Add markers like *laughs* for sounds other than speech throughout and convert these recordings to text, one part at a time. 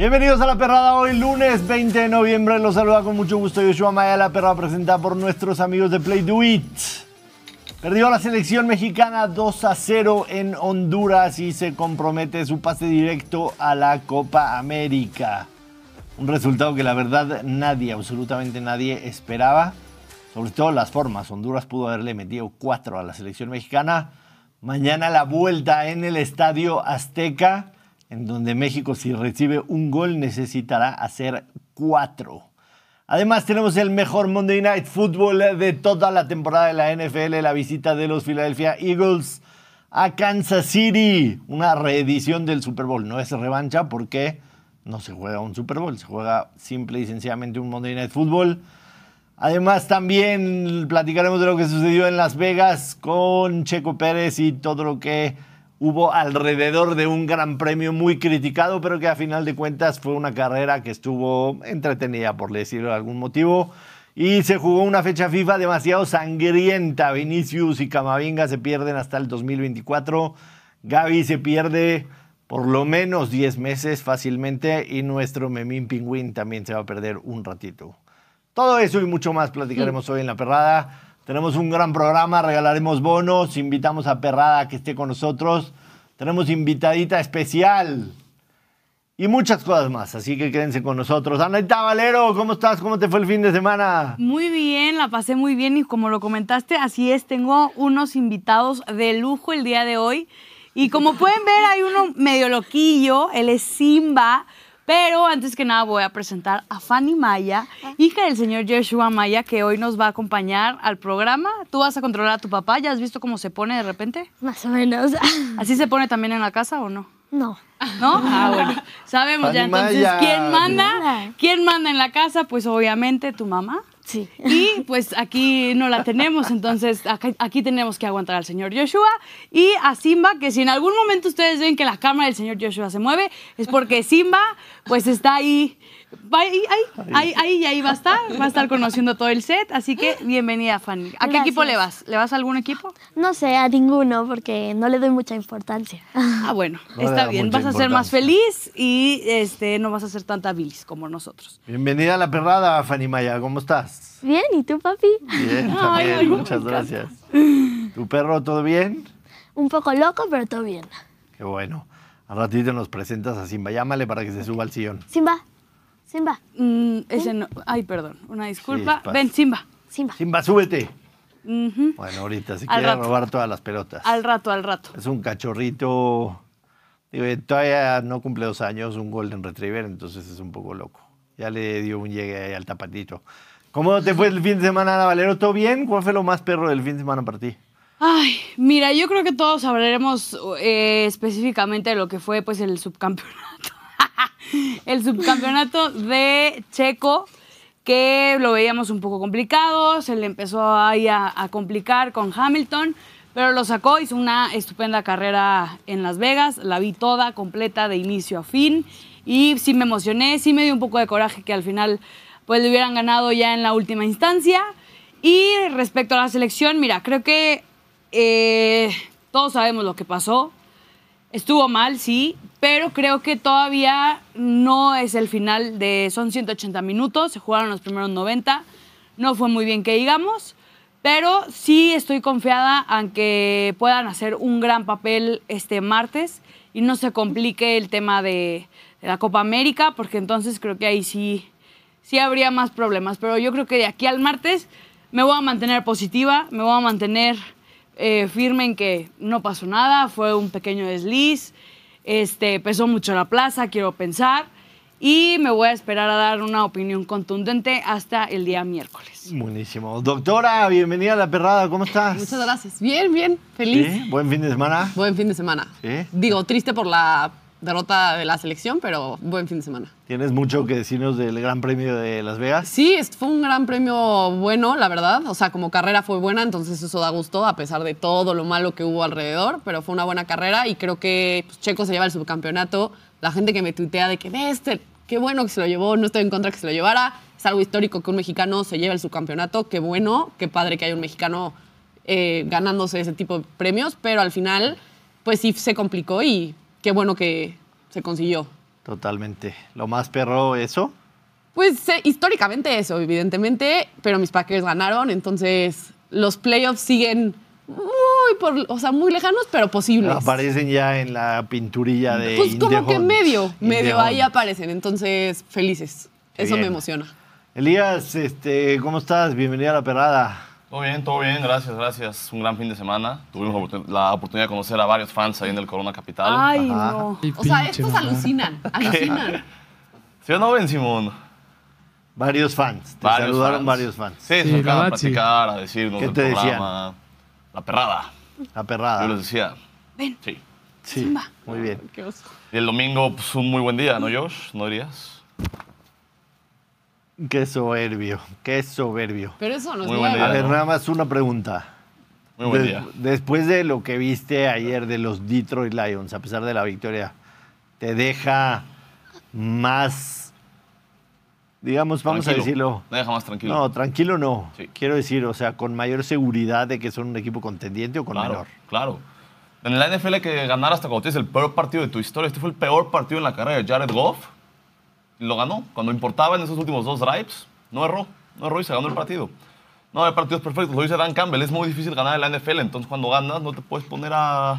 Bienvenidos a La Perrada hoy, lunes 20 de noviembre. Los saluda con mucho gusto Yoshua Maya, La Perrada presentada por nuestros amigos de Play Do It. Perdió la selección mexicana 2 a 0 en Honduras y se compromete su pase directo a la Copa América. Un resultado que la verdad nadie, absolutamente nadie esperaba. Sobre todo las formas. Honduras pudo haberle metido 4 a la selección mexicana. Mañana la vuelta en el Estadio Azteca en donde México si recibe un gol necesitará hacer cuatro. Además tenemos el mejor Monday Night Football de toda la temporada de la NFL, la visita de los Philadelphia Eagles a Kansas City, una reedición del Super Bowl. No es revancha porque no se juega un Super Bowl, se juega simple y sencillamente un Monday Night Football. Además también platicaremos de lo que sucedió en Las Vegas con Checo Pérez y todo lo que hubo alrededor de un gran premio muy criticado, pero que a final de cuentas fue una carrera que estuvo entretenida, por decirlo de algún motivo. Y se jugó una fecha FIFA demasiado sangrienta. Vinicius y Camavinga se pierden hasta el 2024. Gaby se pierde por lo menos 10 meses fácilmente y nuestro Memín Pingüín también se va a perder un ratito. Todo eso y mucho más platicaremos hoy en la perrada. Tenemos un gran programa, regalaremos bonos, invitamos a Perrada a que esté con nosotros. Tenemos invitadita especial y muchas cosas más, así que quédense con nosotros. Anita Valero, ¿cómo estás? ¿Cómo te fue el fin de semana? Muy bien, la pasé muy bien y como lo comentaste, así es, tengo unos invitados de lujo el día de hoy. Y como pueden ver, hay uno medio loquillo, él es Simba. Pero antes que nada voy a presentar a Fanny Maya, hija del señor Joshua Maya, que hoy nos va a acompañar al programa. ¿Tú vas a controlar a tu papá? ¿Ya has visto cómo se pone de repente? Más o menos. *laughs* ¿Así se pone también en la casa o no? No. ¿No? Ah, bueno. Sabemos ya entonces quién manda. ¿Quién manda en la casa? Pues obviamente tu mamá. Sí. Y *laughs* pues aquí no la tenemos, entonces aquí, tenemos que aguantar al señor Joshua y a Simba, que si en algún momento ustedes ven que la cámara del señor Joshua se mueve, es porque Simba pues está ahí Ahí, ahí, ahí, ahí, va a estar, va a estar conociendo todo el set, así que *gasps* bienvenida Fanny. ¿A qué equipo le vas? ¿Le vas a algún equipo? No sé, a ninguno, porque no le doy mucha importancia. *laughs* Ah, bueno, está bien, vas a ser más feliz y este, no vas a ser tanta bilis como nosotros. Bienvenida a la perrada, Fanny Maya, ¿cómo estás? Bien, ¿y tú, papi? Bien, también, muchas gracias. *laughs* ¿Tu perro todo bien? Un poco loco, pero todo bien. Qué bueno. Al ratito nos presentas a Simba. Llámale para que se suba al sillón. Simba, Simba. Mm, ese no. Ay, perdón. Una disculpa. Ven, Simba. Simba. Simba, súbete. Bueno, ahorita se quiere robar todas las pelotas. Al rato, al rato. Es un cachorrito. Digo, todavía no cumple dos años, un Golden Retriever, entonces es un poco loco. Ya le dio un llegue ahí al tapatito. ¿Cómo te fue el fin de semana, Valero? ¿Todo bien? ¿Cuál fue lo más perro del fin de semana para ti? Ay, mira, yo creo que todos hablaremos eh, específicamente de lo que fue pues el subcampeonato *laughs* el subcampeonato de Checo, que lo veíamos un poco complicado, se le empezó ahí a, complicar con Hamilton, pero lo sacó, hizo una estupenda carrera en Las Vegas, la vi toda, completa, de inicio a fin, y sí me emocioné, sí me dio un poco de coraje que al final pues le hubieran ganado ya en la última instancia. Y respecto a la selección, mira, creo que eh, todos sabemos lo que pasó. Estuvo mal, sí, pero creo que todavía no es el final de... Son 180 minutos, se jugaron los primeros 90, no fue muy bien que digamos, pero sí estoy confiada en que puedan hacer un gran papel este martes y no se complique el tema de, la Copa América, porque entonces creo que ahí sí, sí habría más problemas. Pero yo creo que de aquí al martes me voy a mantener positiva, me voy a mantener eh, firme en que no pasó nada, fue un pequeño desliz, este, pesó mucho la plaza, quiero pensar, y me voy a esperar a dar una opinión contundente hasta el día miércoles. Buenísimo. Doctora, bienvenida a La Perrada, ¿cómo estás? Muchas gracias. Bien, bien, feliz. ¿Buen fin de semana? Buen fin de semana. Digo, triste por la derrota de la selección, pero buen fin de semana. ¿Tienes mucho que decirnos del Gran Premio de Las Vegas? Sí, fue un gran premio bueno, la verdad. O sea, como carrera fue buena, entonces eso da gusto, a pesar de todo lo malo que hubo alrededor, pero fue una buena carrera y creo que pues, Checo se lleva el subcampeonato. La gente que me tuitea de que, este, qué bueno que se lo llevó, no estoy en contra que se lo llevara. Es algo histórico que un mexicano se lleve el subcampeonato, qué bueno, qué padre que haya un mexicano eh, ganándose ese tipo de premios, pero al final, pues sí se complicó y qué bueno que se consiguió. Totalmente. Lo más perro, eso. Pues eh, históricamente eso, evidentemente, pero mis Packers ganaron, entonces los playoffs siguen muy, por, o sea, muy lejanos, pero posibles. Aparecen ya en la pinturilla de. pues In como que Hunt. medio, In medio ahí Hunt. aparecen, entonces felices. Qué Eso me emociona. Elías, este, ¿cómo estás? Bienvenido a la perrada. Todo bien, todo bien, gracias, gracias. Un gran fin de semana. Tuvimos la oportun- la oportunidad de conocer a varios fans ahí en el Corona Capital. Ay, Ajá. no. Ay, O sea, pinche estos mamá. alucinan, *laughs* alucinan. ¿Sí o no, Ben Simón? Varios fans. Te Varios saludaron fans. varios fans. Sí, se Sí, acercaban la a verdad, sí. platicar, a decirnos ¿Qué del te decían? programa. La perrada. La perrada. Yo les decía. Ven. Sí. Sí, Simba. muy bien. Qué oso. Y el domingo, pues un muy buen día, ¿no, Josh? ¿No dirías? Qué soberbio, qué soberbio. Pero eso no es Muy buen nuevo. A ver, nada más una pregunta. Muy buen De- día. Después de lo que viste ayer de los Detroit Lions, a pesar de la victoria, ¿te deja más, digamos, vamos Tranquilo. a decirlo? Me deja más tranquilo. No, tranquilo no. Sí. Quiero decir, o sea, con mayor seguridad de que son un equipo contendiente o con claro, menor. claro. En la NFL hay que ganar hasta cuando tienes el peor partido de tu historia. Este fue el peor partido en la carrera de Jared Goff. Lo ganó. Cuando importaba en esos últimos dos drives, no erró. No erró y se ganó el partido. No hay partidos perfectos. Lo dice Dan Campbell. Es muy difícil ganar en la NFL. Entonces, cuando ganas, no te puedes poner a, a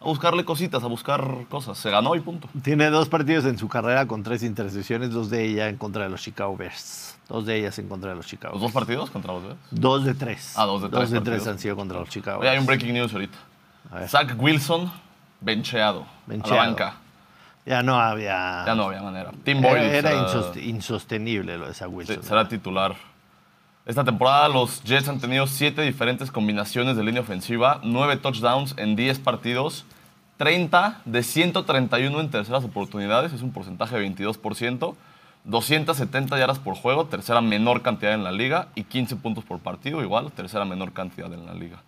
buscarle cositas, a buscar cosas. Se ganó y punto. Tiene dos partidos en su carrera con tres intercepciones, dos de ellas en contra de los Chicago Bears. Dos de ellas en contra de los Chicago Los dos Bears. partidos contra los Bears. Dos de tres. Ah, dos de tres Dos de tres han sido contra los Chicago Oye, hay un Bears. breaking news ahorita. Zach Wilson, bencheado. Bencheado. A la banca. Ya no había. Ya no había manera. Tim Boyle. Era será- insostenible lo de Sí, Wilson. será titular. Esta temporada los Jets han tenido siete diferentes combinaciones de línea ofensiva, nueve touchdowns en 10 partidos, 30 de 131 en terceras oportunidades, es un porcentaje de 22%, 270 yardas por juego, tercera menor cantidad en la liga, y 15 puntos por partido, igual, tercera menor cantidad en la liga.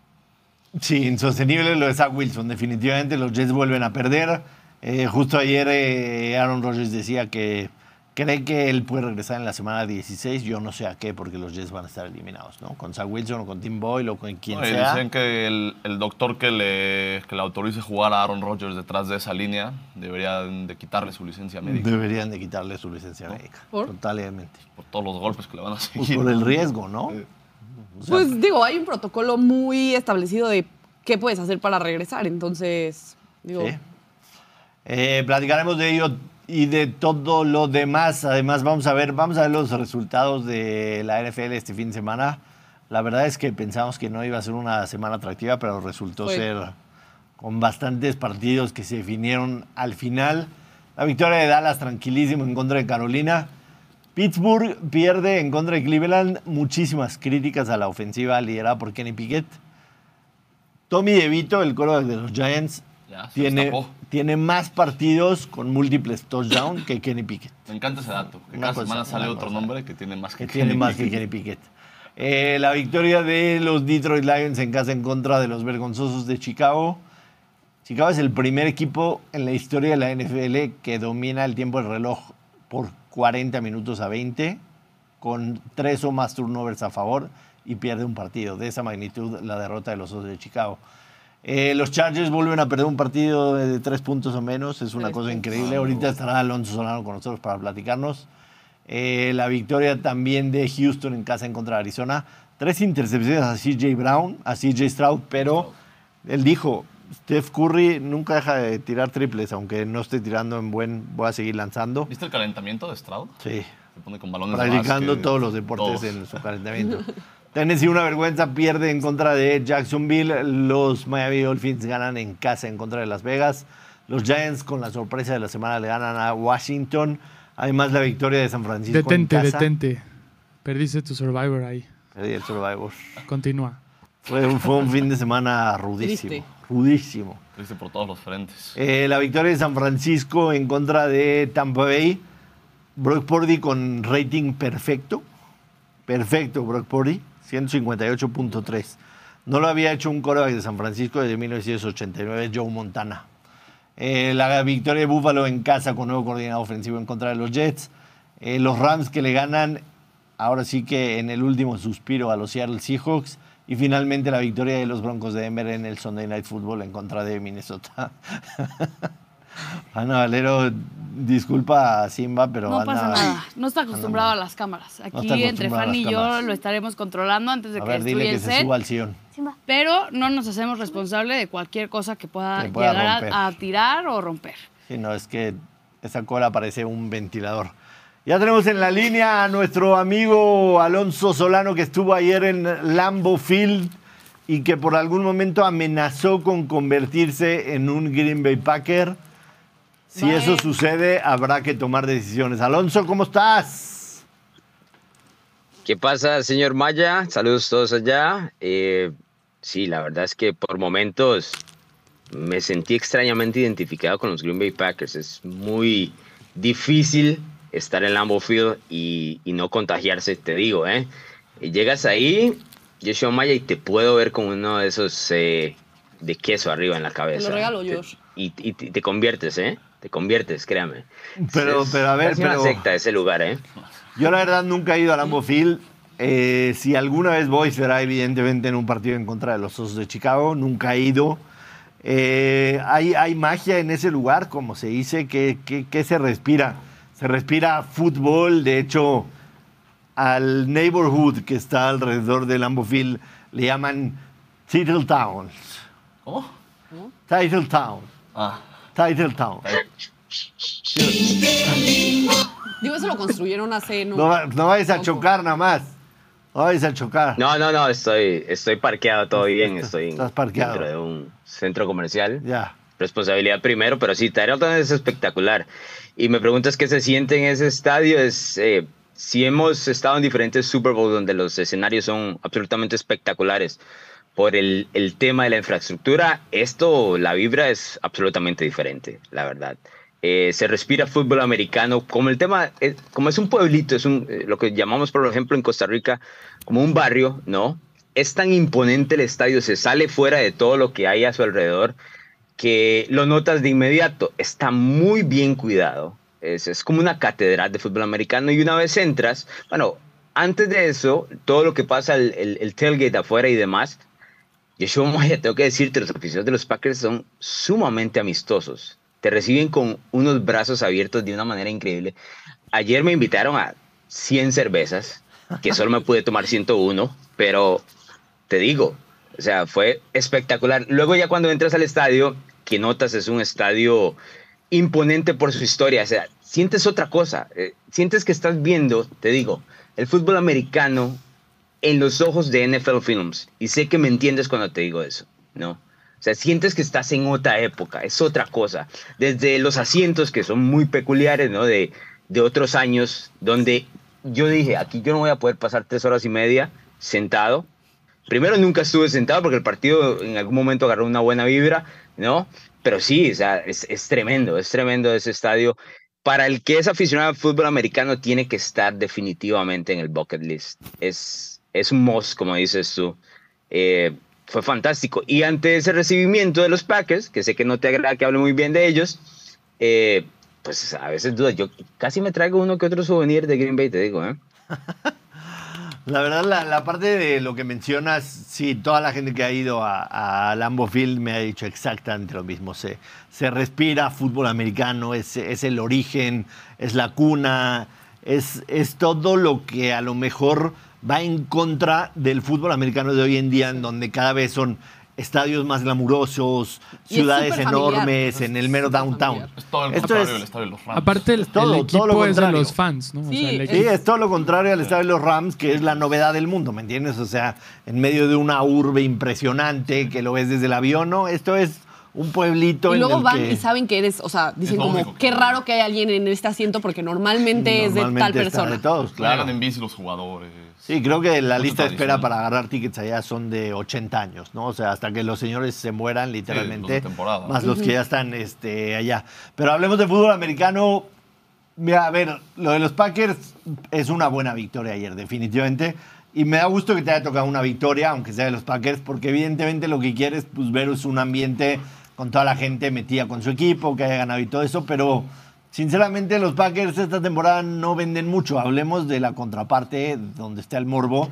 Sí, insostenible lo de Zach Wilson. Definitivamente los Jets vuelven a perder. Eh, justo ayer eh, Aaron Rodgers decía que cree que él puede regresar en la semana 16. Yo no sé a qué, porque los Jets van a estar eliminados, ¿no? Con Zach Wilson o con Tim Boyle o con quien No, sea. dicen que el, el doctor que le, que le autorice jugar a Aaron Rodgers detrás de esa línea debería de quitarle su licencia médica Deberían de quitarle su licencia médica. ¿Por? Totalmente. por todos los golpes que le van a Pues seguir. por el riesgo, ¿no? Sí. O sea, Pues digo, hay un protocolo muy establecido de qué puedes hacer para regresar, entonces, digo, Sí. Eh, platicaremos de ello y de todo lo demás. Además, vamos a ver, vamos a ver los resultados de la NFL este fin de semana. La verdad es que pensamos que no iba a ser una semana atractiva, pero resultó Fue. ser con bastantes partidos que se definieron al final. La victoria de Dallas tranquilísimo en contra de Carolina. Pittsburgh pierde en contra de Cleveland. Muchísimas críticas a la ofensiva liderada por Kenny Pickett. Tommy DeVito, el coro de los Giants, Ya, tiene, tiene más partidos con múltiples touchdowns que Kenny Pickett. Me encanta ese dato. Que cada cosa, semana sale otro cosa. nombre que tiene más que Que tiene Kenny más que Pickett. Kenny Pickett. Eh, la victoria de los Detroit Lions en casa en contra de los vergonzosos de Chicago. Chicago es el primer equipo en la historia de la NFL que domina el tiempo del reloj por 40 minutos a 20, con tres o más turnovers a favor y pierde un partido. De esa magnitud, la derrota de los Osos de Chicago. Eh, los Chargers vuelven a perder un partido de tres puntos o menos. Es una Tres cosa puntos. increíble. Ahorita estará Alonso Solano con nosotros para platicarnos. Eh, la victoria también de Houston en casa en contra de Arizona. Tres intercepciones a CJ Brown, a CJ Stroud, pero él dijo, Steph Curry nunca deja de tirar triples, aunque no esté tirando en buen, voy a seguir lanzando. ¿Viste el calentamiento de Stroud? Sí, Se pone con balones de practicando todos los deportes todos. en su calentamiento. *laughs* Tennessee una vergüenza, pierde en contra de Jacksonville. Los Miami Dolphins ganan en casa en contra de Las Vegas. Los Giants con la sorpresa de la semana le ganan a Washington. Además la victoria de San Francisco Detente, en casa. detente. Perdiste tu Survivor ahí. Perdí el Survivor. Continúa. Fue, un- fue un fin de semana rudísimo. Triste. Rudísimo. Triste por todos los frentes. Eh, la victoria de San Francisco en contra de Tampa Bay. Brock Purdy con rating perfecto. Perfecto, Brock Purdy. 158.3. No lo había hecho un coreback de San Francisco desde 1989, Joe Montana. Eh, la victoria de Buffalo en casa con nuevo coordinador ofensivo en contra de los Jets. Eh, los Rams que le ganan, ahora sí que en el último suspiro a los Seattle Seahawks. Y finalmente la victoria de los Broncos de Denver en el Sunday Night Football en contra de Minnesota. *laughs* Ana Valero, disculpa a Simba, pero No pasa nada. No está acostumbrado a las cámaras. Aquí entre Fanny y yo lo estaremos controlando antes de A que ver, dile que el se set. suba al sillón. Simba. Pero no nos hacemos responsable de cualquier cosa que pueda, Que pueda llegar a, a tirar o romper. Sí, no, es que esa cola parece un ventilador. Ya tenemos en la línea a nuestro amigo Alonso Solano que estuvo ayer en Lambo Field y que por algún momento amenazó con convertirse en un Green Bay Packer. Si Bye. eso sucede, habrá que tomar decisiones. Alonso, ¿cómo estás? ¿Qué pasa, señor Maya? Saludos todos allá. Eh, sí, la verdad es que por momentos me sentí extrañamente identificado con los Green Bay Packers. Es muy difícil estar en Lambeau Field y, y no contagiarse, te digo, ¿eh? Y Llegas ahí, Joshua Maya, y te puedo ver con uno de esos eh, de queso arriba en la cabeza. regalo, Te- Josh. Y, y te conviertes, ¿eh? Te conviertes, créame. Pero- Es pero a ver, pero- una secta ese lugar, ¿eh? Yo la verdad nunca he ido a Lambeau Field. Eh, si alguna vez voy será evidentemente en un partido en contra de los Osos de Chicago. Nunca he ido. Eh, hay, hay magia en ese lugar, como se dice, que, que- que se respira. Se respira fútbol. De hecho, al neighborhood que está alrededor de Lambeau Field le llaman Title Towns. ¿Cómo? Title Town. Ah, Title Town. Digo, eso lo construyeron hace... No, No, no vayas a chocar nada más. No vayas a chocar. No, no, no, estoy, estoy parqueado todo bien, estoy Estás parqueado. dentro de un centro comercial. Ya. Responsabilidad primero, pero sí, Tarleton es espectacular. Y me preguntas qué se siente en ese estadio. Es, eh, si hemos estado en diferentes Super Bowl donde los escenarios son absolutamente espectaculares por el, el tema de la infraestructura, esto, la vibra es absolutamente diferente, la verdad. Eh, se respira fútbol americano, como el tema, eh, como es un pueblito, es un, eh, lo que llamamos, por ejemplo, en Costa Rica, como un barrio, ¿no? Es tan imponente el estadio, se sale fuera de todo lo que hay a su alrededor, que lo notas de inmediato. Está muy bien cuidado. Es, es como una catedral de fútbol americano y una vez entras, bueno, antes de eso, todo lo que pasa, el, el, el tailgate afuera y demás, Yeshua Maya, tengo que decirte, los oficiales de los Packers son sumamente amistosos. Te reciben con unos brazos abiertos de una manera increíble. Ayer me invitaron a 100 cervezas, que solo me pude tomar 101, pero te digo, o sea, fue espectacular. Luego ya cuando entras al estadio, que notas es un estadio imponente por su historia, o sea, sientes otra cosa, eh, sientes que estás viendo, te digo, el fútbol americano en los ojos de NFL Films. Y sé que me entiendes cuando te digo eso, ¿no? O sea, sientes que estás en otra época, es otra cosa. Desde los asientos que son muy peculiares, ¿no? De, de otros años, donde yo dije, aquí yo no voy a poder pasar tres horas y media sentado. Primero nunca estuve sentado porque el partido en algún momento agarró una buena vibra, ¿no? Pero sí, o sea, es, es tremendo, es tremendo ese estadio. Para el que es aficionado al fútbol americano, tiene que estar definitivamente en el bucket list. Es, es un must, como dices tú. Eh, fue fantástico. Y ante ese recibimiento de los Packers, que sé que no te agrada que hable muy bien de ellos, eh, pues a veces dudas. Yo casi me traigo uno que otro souvenir de Green Bay, te digo, ¿eh? *laughs* La verdad, la, la parte de lo que mencionas, sí, toda la gente que ha ido a, a Lambeau Field me ha dicho exactamente lo mismo. Se, se respira fútbol americano, es, es el origen, es la cuna, es, es todo lo que a lo mejor va en contra del fútbol americano de hoy en día, en donde cada vez son estadios más glamurosos, Y ciudades familiar. enormes, en el mero downtown. es todo el Esto contrario es- del estadio de los Rams. Aparte, el, Es todo- el todo lo equipo es de contrario. los fans, ¿no? O Sí, sea, el es- Sí, equipo- es todo lo contrario al estadio de los Rams, que es la novedad del mundo, ¿me entiendes? O sea, en medio de una urbe impresionante que lo ves desde el avión, ¿no? Esto es un pueblito Y en luego el van que y saben que eres, o sea, dicen lo como, qué raro que hay alguien en este asiento porque normalmente, es de tal persona. de todos, Claro. claro. en bici los jugadores. Sí, creo que la lista de espera para agarrar tickets allá son de 80 años, ¿no? O sea, hasta que los señores se mueran literalmente, los temporada. más los que ya están este, allá. Pero hablemos de fútbol americano. Mira, a ver, lo de los Packers es una buena victoria ayer, definitivamente. Y me da gusto que te haya tocado una victoria, aunque sea de los Packers, porque evidentemente lo que quieres pues, ver es un ambiente con toda la gente metida con su equipo, que haya ganado y todo eso, pero sinceramente los Packers esta temporada no venden mucho. Hablemos de la contraparte, donde está el morbo.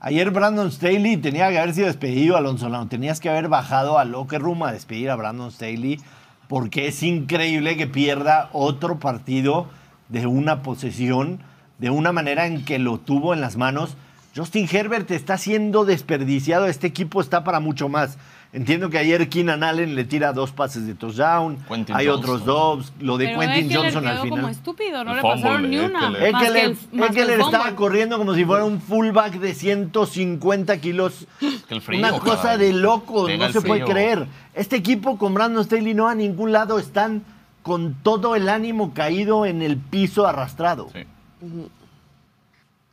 Ayer Brandon Staley tenía que haber sido despedido, Alonso Lano. Tenías que haber bajado al locker room a despedir a Brandon Staley. porque es increíble que pierda otro partido de una posesión de una manera en que lo tuvo en las manos. Justin Herbert está siendo desperdiciado, este equipo está para mucho más. Entiendo que ayer Keenan Allen le tira dos pases de touchdown, Quentin hay Johnson. otros dos, lo de Pero Quentin Johnson al quedó como final. estúpido, no El le fumble pasaron ni una. Eckler. Más que el, más que el Eckler estaba corriendo como si fuera un fullback de 150 kilos. Que el frío, Una cosa caray. de locos, Pega no se puede creer. Este equipo con Brandon Staley no a ningún lado están con todo el ánimo caído en el piso arrastrado. Sí.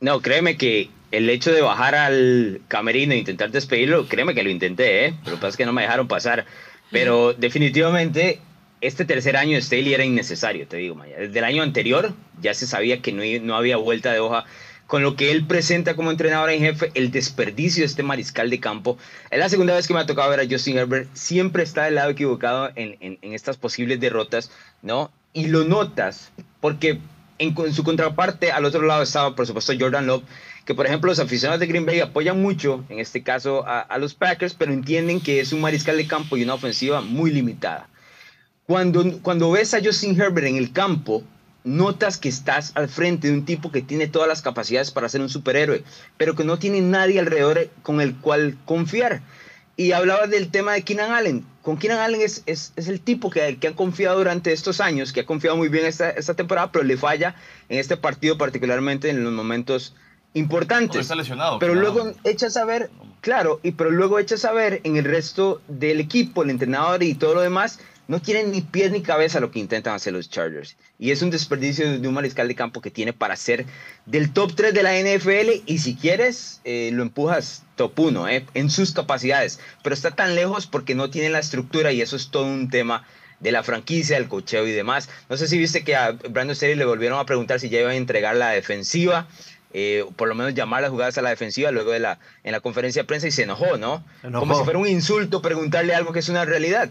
No, créeme que el hecho de bajar al camerino e intentar despedirlo, créeme que lo intenté, ¿eh? Pero lo que pasa es que no me dejaron pasar. Pero definitivamente este tercer año de Staley era innecesario, te digo, Maya. Desde el año anterior ya se sabía que no, no había vuelta de hoja. Con lo que él presenta como entrenador en jefe, el desperdicio de este mariscal de campo. Es la segunda vez que me ha tocado ver a Justin Herbert. Siempre está del lado equivocado en, en- en estas posibles derrotas, ¿no? Y lo notas, porque en, con su contraparte, al otro lado estaba, por supuesto, Jordan Love, que por ejemplo los aficionados de Green Bay apoyan mucho, en este caso, a, a los Packers, pero entienden que es un mariscal de campo y una ofensiva muy limitada. Cuando, cuando ves a Justin Herbert en el campo, notas que estás al frente de un tipo que tiene todas las capacidades para ser un superhéroe, pero que no tiene nadie alrededor con el cual confiar. Y hablabas del tema de Keenan Allen. Con Keenan Allen es, es, es el tipo que, que han confiado durante estos años, que ha confiado muy bien esta, esta temporada, pero le falla en este partido, particularmente en los momentos importantes. Porque está lesionado, Pero luego echas a ver, claro, y pero luego echas a ver en el resto del equipo, el entrenador y todo lo demás, no tienen ni pies ni cabeza lo que intentan hacer los Chargers. Y es un desperdicio de un mariscal de campo que tiene para ser del top 3 de la NFL y si quieres eh, lo empujas top 1 eh, en sus capacidades. Pero está tan lejos porque no tiene la estructura y eso es todo un tema de la franquicia, del cocheo y demás. No sé si viste que a Brandon Staley le volvieron a preguntar si ya iba a entregar la defensiva. Eh, por lo menos llamar las jugadas a la defensiva luego de la, en la conferencia de prensa y se enojó, ¿no? Enojó. Como si fuera un insulto preguntarle algo que es una realidad.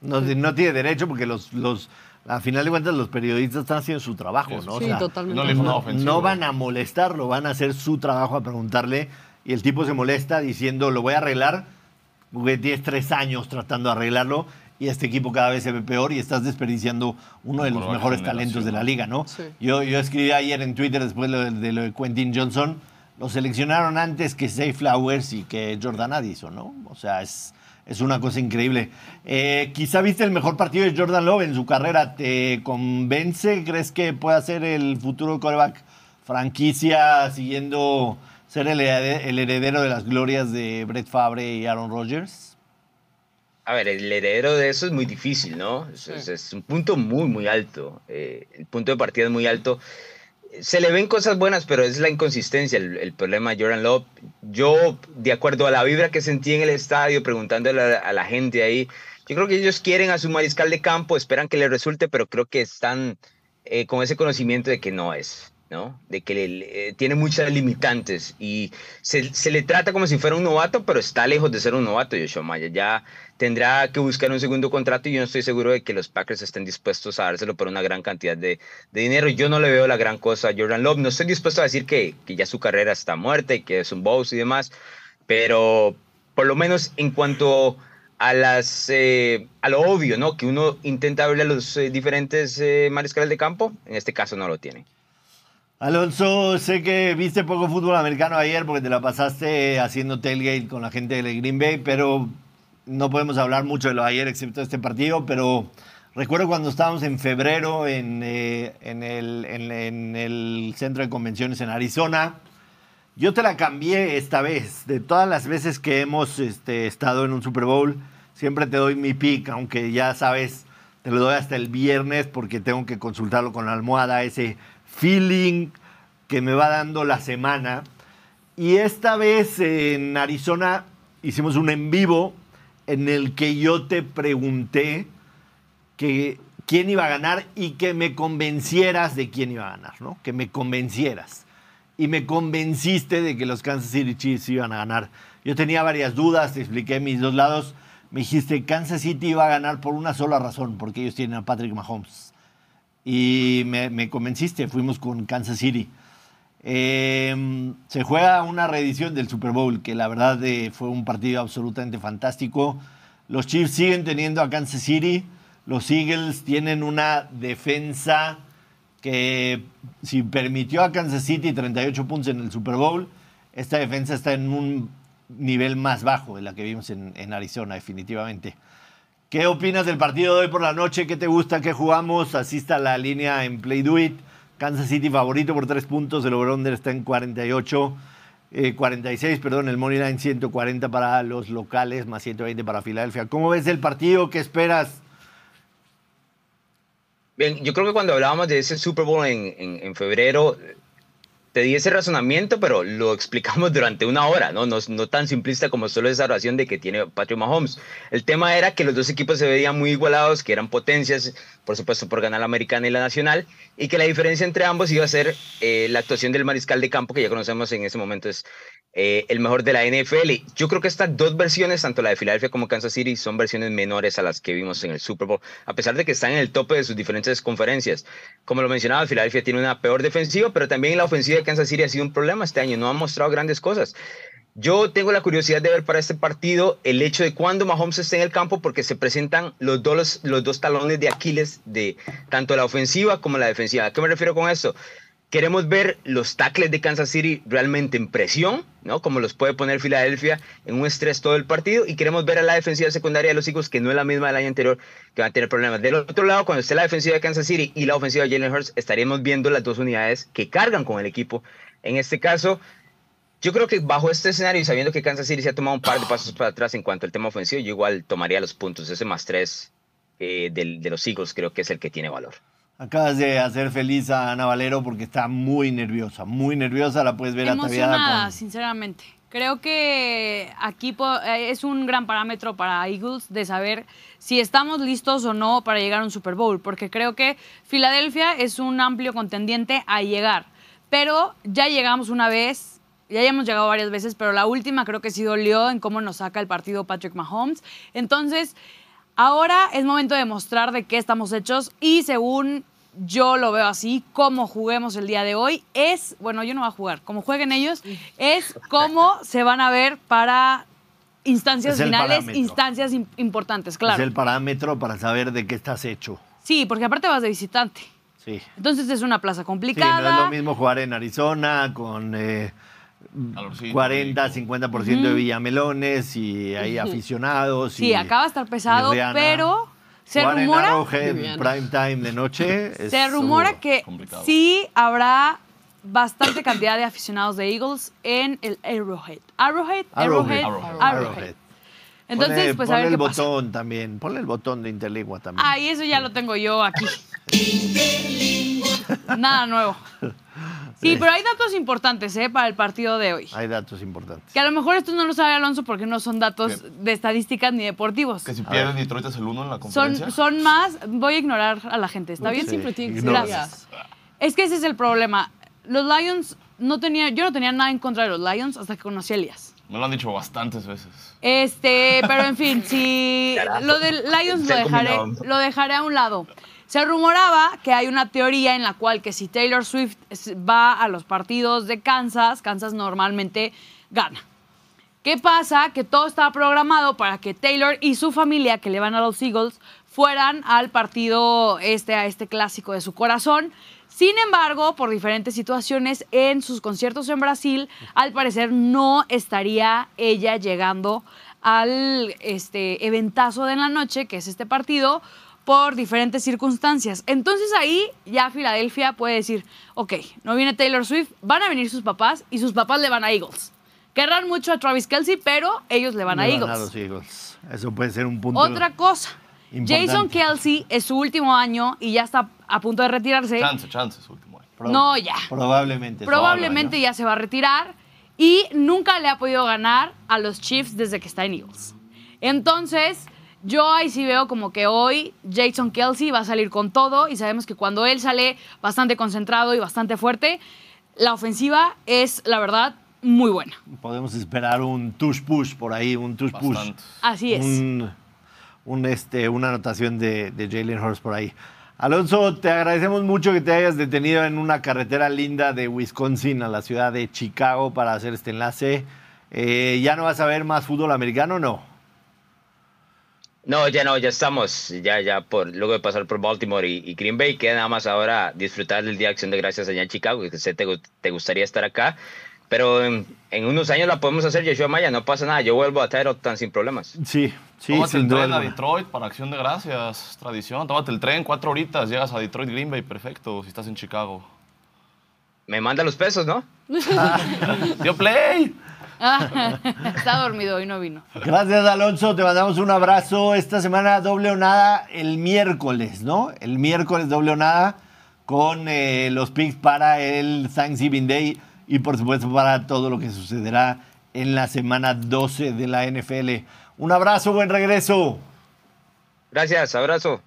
No, no tiene derecho porque los, los, a final de cuentas los periodistas están haciendo su trabajo, ¿no? O Sí, sea, totalmente. No van a molestarlo, van a hacer su trabajo a preguntarle y el tipo se molesta diciendo lo voy a arreglar, porque tienes tres años tratando de arreglarlo y este equipo cada vez se ve peor y estás desperdiciando uno de los mejores talentos de la liga, ¿no? Sí. Yo, yo escribí ayer en Twitter después de lo de, de lo de Quentin Johnson, lo seleccionaron antes que Zay Flowers y que Jordan Addison, ¿no? O sea, es, es una cosa increíble. Eh, quizá viste el mejor partido de Jordan Love en su carrera. ¿Te convence? ¿Crees que pueda ser el futuro quarterback franquicia siguiendo ser el, el heredero de las glorias de Brett Favre y Aaron Rodgers? A ver, el heredero de eso es muy difícil, ¿no? Es, es- es un punto muy, muy alto. eh, el punto de partida es muy alto. Se le ven cosas buenas, pero es la inconsistencia el, el problema de Jordan Love. Yo, de acuerdo a la vibra que sentí en el estadio, preguntándole a, a la gente ahí, yo creo que ellos quieren a su mariscal de campo, esperan que le resulte, pero creo que están eh, con ese conocimiento de que no es, ¿no? De que le- eh, tiene muchas limitantes y se, se le trata como si fuera un novato, pero está lejos de ser un novato, Joshua Maya. Ya tendrá que buscar un segundo contrato y yo no estoy seguro de que los Packers estén dispuestos a dárselo por una gran cantidad de, de dinero. Yo no le veo la gran cosa a Jordan Love. No estoy dispuesto a decir que, que ya su carrera está muerta y que es un boss y demás, pero por lo menos en cuanto a las eh, a lo obvio, ¿no? Que uno intenta verle a los eh, diferentes eh, mariscales de campo, en este caso no lo tiene. Alonso, sé que viste poco fútbol americano ayer porque te la pasaste haciendo tailgate con la gente del Green Bay, pero no podemos hablar mucho de lo de ayer excepto este partido, pero recuerdo cuando estábamos en febrero en, eh, el centro de convenciones en Arizona, yo te la cambié esta vez. De todas las veces que hemos este, estado en un Super Bowl, siempre te doy mi pick, aunque ya sabes, te lo doy hasta el viernes porque tengo que consultarlo con la almohada, ese feeling que me va dando la semana. Y esta vez en Arizona hicimos un en vivo en el que yo te pregunté que quién iba a ganar y que me convencieras de quién iba a ganar, ¿no? Que me convencieras. Y me convenciste de que los Kansas City Chiefs iban a ganar. Yo tenía varias dudas, te expliqué mis dos lados. Me dijiste, Kansas City iba a ganar por una sola razón, porque ellos tienen a Patrick Mahomes. Y me, convenciste, fuimos con Kansas City. Eh, se juega una reedición del Super Bowl, que la verdad eh, fue un partido absolutamente fantástico. Los Chiefs siguen teniendo a Kansas City. Los Eagles tienen una defensa que si permitió a Kansas City 38 puntos en el Super Bowl, esta defensa está en un nivel más bajo de la que vimos en Arizona, definitivamente. ¿Qué opinas del partido de hoy por la noche? ¿Qué te gusta? ¿Qué jugamos? Asista a la línea en Play Do It. Kansas City favorito por tres puntos. El over-under está en 48. eh, 46, perdón, el money line 140 para los locales, más 120 para Filadelfia. ¿Cómo ves el partido? ¿Qué esperas? Bien, yo creo que cuando hablábamos de ese Super Bowl en, en, en febrero, te di ese razonamiento, pero lo explicamos durante una hora, ¿no? No, no tan simplista como solo esa oración de que tiene Patrick Mahomes. El tema era que los dos equipos se veían muy igualados, que eran potencias, por supuesto, por ganar la americana y la nacional, y que la diferencia entre ambos iba a ser eh, la actuación del mariscal de campo, que ya conocemos en ese momento es eh, el mejor de la NFL. Yo creo que estas dos versiones, tanto la de Filadelfia como Kansas City, son versiones menores a las que vimos en el Super Bowl, a pesar de que están en el tope de sus diferentes conferencias. Como lo mencionaba, Filadelfia tiene una peor defensiva, pero también la ofensiva de Kansas City ha sido un problema este año, no ha mostrado grandes cosas. Yo tengo la curiosidad de ver para este partido el hecho de cuando Mahomes esté en el campo, porque se presentan los dos, los dos talones de Aquiles de tanto la ofensiva como la defensiva. ¿A qué me refiero con esto? Queremos ver los tackles de Kansas City realmente en presión, ¿no? Como los puede poner Filadelfia en un estrés todo el partido. Y queremos ver a la defensiva secundaria de los Eagles, que no es la misma del año anterior, que va a tener problemas. Del otro lado, cuando esté la defensiva de Kansas City y la ofensiva de Jalen Hurts, estaríamos viendo las dos unidades que cargan con el equipo. En este caso, yo creo que bajo este escenario y sabiendo que Kansas City se ha tomado un par de pasos para atrás en cuanto al tema ofensivo, yo igual tomaría los puntos. Ese más tres eh, de los Eagles creo que es el que tiene valor. Acabas de hacer feliz a Ana Valero porque está muy nerviosa, muy nerviosa. La puedes ver ataviada con... sinceramente. Creo que aquí eh, es un gran parámetro para Eagles de saber si estamos listos o no para llegar a un Super Bowl, porque creo que Filadelfia es un amplio contendiente a llegar, pero ya llegamos una vez, ya hemos llegado varias veces, pero la última creo que sí dolió en cómo nos saca el partido Patrick Mahomes. Entonces, ahora es momento de mostrar de qué estamos hechos y según yo lo veo así, cómo juguemos el día de hoy es, bueno, yo no voy a jugar, como jueguen ellos, es cómo se van a ver para instancias finales, parámetro. instancias im- importantes, claro. Es el parámetro para saber de qué estás hecho. Sí, porque aparte vas de visitante. Sí. Entonces es una plaza Sí, complicada. no es lo mismo jugar en Arizona con eh, Calorcito, 40, rico. 50% de villamelones y hay aficionados. Sí, y- acá va a estar pesado, y Rihanna. pero se Jugar en rumora, Arrowhead, prime time de noche. es se rumora que complicado. sí habrá bastante cantidad de aficionados de Eagles en el Arrowhead. Arrowhead, Arrowhead. Arrowhead, Arrowhead. Arrowhead. Entonces, Ponle- pues a ponle ver el qué pasa. botón también. Ponle el botón de Interlingua también. Ay, eso ya lo tengo yo aquí. Nada nuevo. *laughs* Sí, pero hay datos importantes ¿eh? para el partido de hoy. Hay datos importantes. Que a lo mejor estos no los sabe Alonso porque no son datos de estadísticas ni deportivos. Que si pierden. Detroit es el uno en la conferencia. son más. Voy a ignorar a la gente, ¿está ¿Por qué bien? siempre tiene que ser ignoras. ellas? Es que ese es el problema. Los Lions no tenía. Yo no tenía nada en contra de los Lions hasta que conocí a Elías. Me lo han dicho bastantes veces. Este, pero en fin, si Carajo. lo del Lions lo dejaré, lo dejaré a un lado. Se rumoraba que hay una teoría en la cual que si Taylor Swift va a los partidos de Kansas, Kansas normalmente gana. ¿Qué pasa? Que todo estaba programado para que Taylor y su familia, que le van a los Eagles, fueran al partido este, a este clásico de su corazón. Sin embargo, por diferentes situaciones en sus conciertos en Brasil, al parecer no estaría ella llegando al este, eventazo de la noche, que es este partido, por diferentes circunstancias. Entonces ahí ya Filadelfia puede decir, ok, no viene Taylor Swift, van a venir sus papás y sus papás le van a Eagles. Querrán mucho a Travis Kelsey, pero ellos le van a Le Eagles. los Eagles. Eso puede ser un punto. Otra cosa, Importante. Jason Kelsey es su último año y ya está a punto de retirarse. Chance, chance, su último año. Pro- No, ya. Probablemente. Probablemente ya se va a retirar y nunca le ha podido ganar a los Chiefs desde que está en Eagles. Entonces, yo ahí sí veo como que hoy Jason Kelsey va a salir con todo y sabemos que cuando él sale bastante concentrado y bastante fuerte, la ofensiva es, la verdad, muy buena. Podemos esperar un tush push por ahí, un tush push. Bastante. Así es. Un, un, este, una anotación de, de Jalen Hurst por ahí. Alonso, te agradecemos mucho que te hayas detenido en una carretera linda de Wisconsin a la ciudad de Chicago para hacer este enlace. Eh, ¿Ya no vas a ver más fútbol americano o no? No, ya no, ya estamos, ya, ya, por, luego de pasar por Baltimore y, y Green Bay, queda nada más ahora disfrutar del Día de Acción de Gracias allá en Chicago, que sé te, te gustaría estar acá, pero en, en unos años la podemos hacer, Joshua Maya, no pasa nada, yo vuelvo a Tyrell sin problemas. Sí, sí, Tómate sin el duda tren a alguna. Detroit para Acción de Gracias, tradición. Tómate el tren, cuatro horitas, llegas a Detroit, Green Bay, perfecto, si estás en Chicago. Me manda los pesos, ¿no? *laughs* ¡Dio play! Está dormido y no vino. Gracias, Alonso. Te mandamos un abrazo. Esta semana doble o nada el miércoles, ¿no? El miércoles doble o nada con eh, los picks para el Thanksgiving Day y, por supuesto, para todo lo que sucederá en la semana 12 de la NFL. Un abrazo, buen regreso. Gracias, abrazo.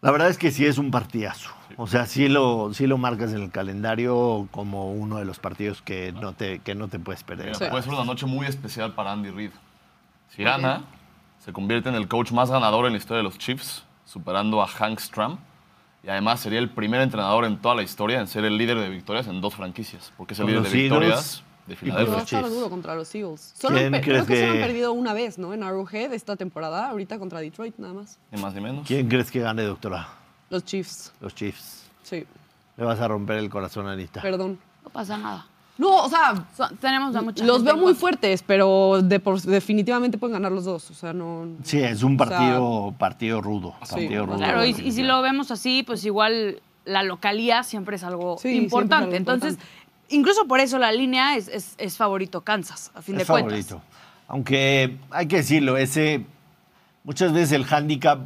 La verdad es que sí es un partidazo. O sea, sí lo, sí lo marcas en el calendario como uno de los partidos que no te, que no te puedes perder. Puede ser una noche muy especial para Andy Reid. Si gana, se convierte en el coach más ganador en la historia de los Chiefs, superando a Hank Stram. Y además sería el primer entrenador en toda la historia en ser el líder de victorias en dos franquicias. Porque es el Con líder de victorias de va Filadelfia. a estar Chiefs. duro contra los Eagles. Solo ¿Quién han per- crees creo que, solo que- han perdido una vez, ¿no? En Arrowhead esta temporada, ahorita contra Detroit nada más. Ni más ni menos. ¿Quién crees que gane, doctora? Los Chiefs, Los Chiefs. sí. Le vas a romper el corazón a Anita. Perdón. No pasa nada. No, o sea, So- tenemos a mucha los gente veo muy fuertes, pero de por- definitivamente pueden ganar los dos. O sea, no. Sí, es un O sea, partido, partido rudo. Sí, partido rudo. Claro, y, y si lo vemos así, pues igual la localía siempre es algo Sí, siempre es importante. algo Entonces, importante. incluso por eso la línea es, es- es favorito Kansas, a fin es de cuentas. favorito. Aunque hay que decirlo, ese muchas veces el handicap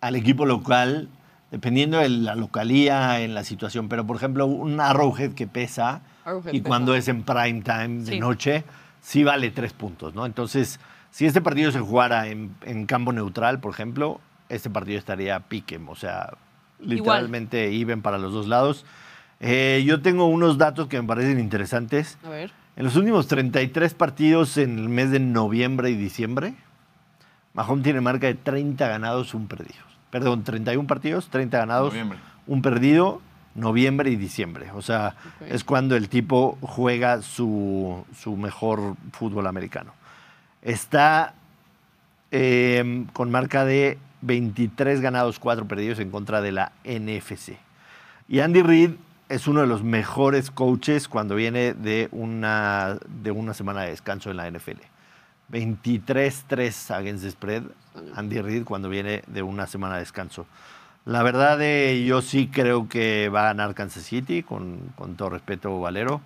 al equipo local, dependiendo de la localía, en la situación, pero por ejemplo, un Arrowhead que pesa Arrowhead y pesa. cuando es en prime time de Sí. noche, sí vale tres puntos, ¿no? Entonces, si este partido se jugara en, en campo neutral, por ejemplo, este partido estaría piquem, o sea, literalmente even para los dos lados. Eh, yo tengo unos datos que me parecen interesantes. A ver. En los últimos 33 partidos en el mes de noviembre y diciembre, Mahomes tiene marca de 30 ganados, un perdido. Perdón, 31 partidos, 30 ganados, Noviembre. un perdido, noviembre y diciembre. O sea, es cuando el tipo juega su, su mejor fútbol americano. Está eh, con marca de 23 ganados, 4 perdidos en contra de la NFC. Y Andy Reid es uno de los mejores coaches cuando viene de una, de una semana de descanso en la NFL. 23-3 against the spread, Andy Reid cuando viene de una semana de descanso. La verdad, eh, yo sí creo que va a ganar Kansas City, con, con todo respeto, Valero.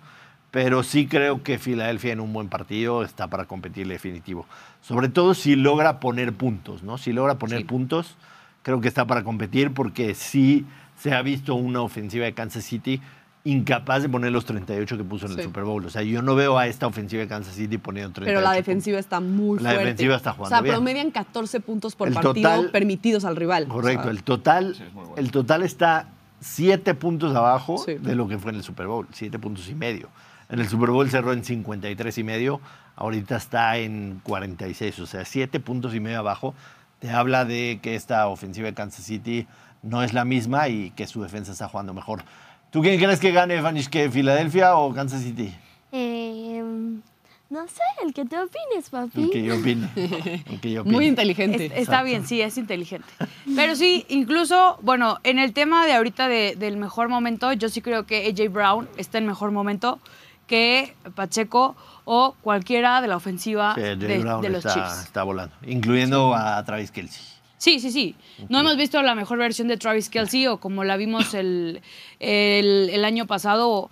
Pero sí creo que Filadelfia en un buen partido está para competir definitivo. Sobre todo si logra poner puntos, ¿no? Si logra poner Sí. puntos, creo que está para competir porque sí se ha visto una ofensiva de Kansas City incapaz de poner los 38 que puso en el. Super Bowl. O sea, yo no veo a esta ofensiva de Kansas City poniendo 38. Pero la puntos. defensiva está muy La fuerte. defensiva está O jugando sea, bien. promedian 14 puntos por El partido total- permitidos al rival. O Correcto, sea, el total, Sí, es muy bueno. el total está siete puntos abajo Sí. de lo que fue en el Super Bowl, siete puntos y medio. En el Super Bowl cerró en 53 y medio, ahorita está en 46, o sea, siete puntos y medio abajo. Te habla de que esta ofensiva de Kansas City no es la misma y que su defensa está jugando mejor. ¿Tú quién crees que gane, Vanish, que Filadelfia o Kansas City? Eh, no sé, el que te opines, papi. El que yo opine. *laughs* El que yo opine. muy inteligente. Es- está bien, sí, es inteligente. *laughs* Pero sí, incluso, bueno, en el tema de ahorita de- del mejor momento, yo sí creo que AJ Brown está en mejor momento que Pacheco o cualquiera de la ofensiva Sí, Jay de, Brown de los está, Chiefs. está volando, incluyendo a Travis Kelsey. Sí, sí, sí. No hemos visto la mejor versión de Travis Kelsey o como la vimos el, el, el año pasado.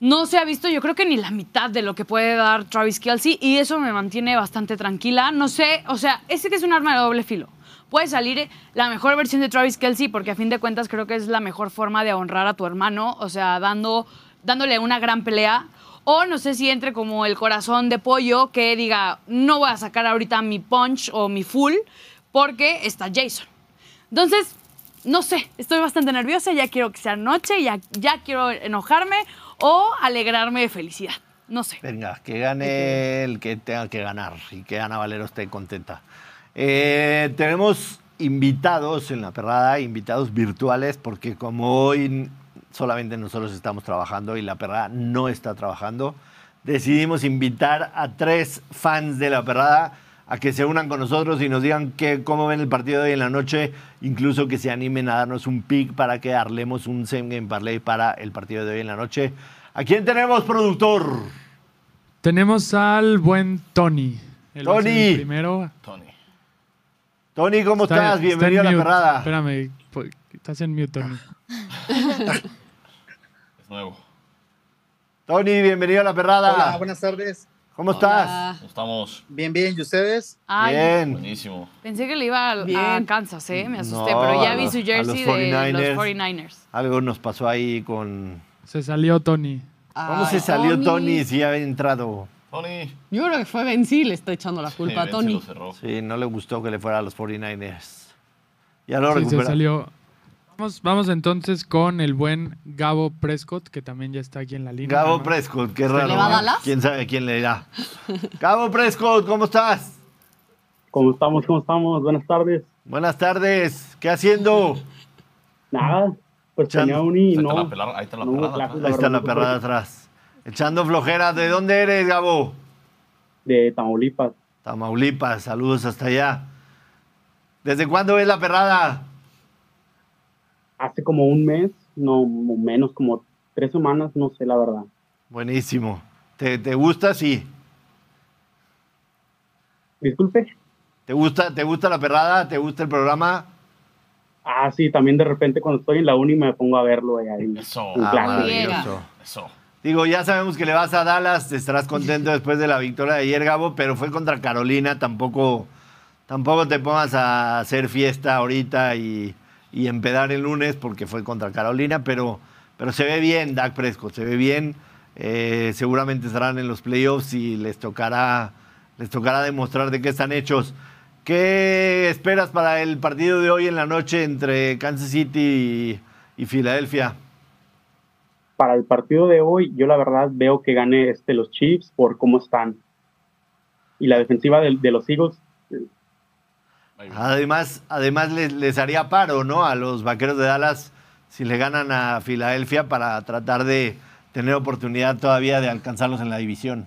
No se ha visto, yo creo que ni la mitad de lo que puede dar Travis Kelsey y eso me mantiene bastante tranquila. No sé, o sea, ese que es un arma de doble filo. Puede salir la mejor versión de Travis Kelsey porque a fin de cuentas creo que es la mejor forma de honrar a tu hermano, o sea, dando, dándole una gran pelea. O no sé si entre como el corazón de pollo que diga, no voy a sacar ahorita mi punch o mi full porque está Jason. Entonces, no sé, estoy bastante nerviosa, ya quiero que sea noche, ya, ya quiero enojarme o alegrarme de felicidad. No sé. Venga, que gane el que tenga que ganar y que Ana Valero esté contenta. Eh, tenemos invitados en la perrada, invitados virtuales, porque como hoy solamente nosotros estamos trabajando y la perrada no está trabajando, decidimos invitar a tres fans de la perrada a que se unan con nosotros y nos digan qué, cómo ven el partido de hoy en la noche, incluso que se animen a darnos un pick para que arlemos un same game parlay para el partido de hoy en la noche. ¿A quién tenemos, productor? Tenemos al buen Tony. Ser Tony. el primero. Tony. Tony, ¿cómo Está- estás? está Bienvenido a la perrada. Espérame, po- estás en mute, Tony. Es nuevo. Tony, bienvenido a la perrada. Hola, buenas tardes. ¿Cómo estás? ¿Cómo Estamos. Bien, bien. ¿Y ustedes? Ay, Bien. Buenísimo. pensé que le iba a. Kansas, ¿eh? Me asusté, No, pero ya vi los- su a los jersey de 49ers. los 49ers. Algo nos pasó ahí con... Se salió Tony. ¿Cómo Ay, se salió Tony si había entrado? Tony. Yo creo que fue Ben sí le está echando la Sí, culpa a Tony. lo cerró. Sí, no le gustó que le fuera a los 49ers. Ya lo Sí, se recupera. salió. Vamos, vamos entonces con el buen Gabo Prescott, que también ya está aquí en la línea. Gabo. Prescott, qué raro. ¿Le va a. ¿Quién sabe quién le irá? Gabo Prescott, ¿cómo estás? ¿Cómo estamos? ¿Cómo estamos? Buenas tardes. Buenas tardes. ¿Qué haciendo? Nada, pues Chan- tenía un y Ahí está no. la ahí está la no clases, atrás. Ahí está la perrada atrás. Echando flojera. ¿De dónde eres, Gabo? De Tamaulipas. Tamaulipas. Saludos hasta allá. ¿Desde cuándo ves la perrada? Hace como un mes, no menos, como tres semanas, no sé la verdad. Buenísimo. ¿Te, te gusta? Sí. Disculpe. ¿Te gusta, ¿Te gusta la perrada? ¿Te gusta el programa? Ah, sí, también de repente cuando estoy en la uni me pongo a verlo ahí. ahí Eso. Ah, maravilloso. Eso. Digo, ya sabemos que le vas a Dallas, estarás contento *laughs* después de la victoria de ayer, Gabo, pero fue contra Carolina, tampoco, tampoco te pongas a hacer fiesta ahorita y, y empedar el lunes porque fue contra Carolina, pero, pero se ve bien Dak Prescott, se ve bien, eh, seguramente estarán en los playoffs y les tocará, les tocará demostrar de qué están hechos. ¿Qué esperas para el partido de hoy en la noche entre Kansas City y, Filadelfia? Para el partido de hoy, yo la verdad veo que gane este, los Chiefs por cómo están. Y la defensiva de, los Eagles. Además, además les, les haría paro, ¿no? A los vaqueros de Dallas si le ganan a Filadelfia para tratar de tener oportunidad todavía de alcanzarlos en la división.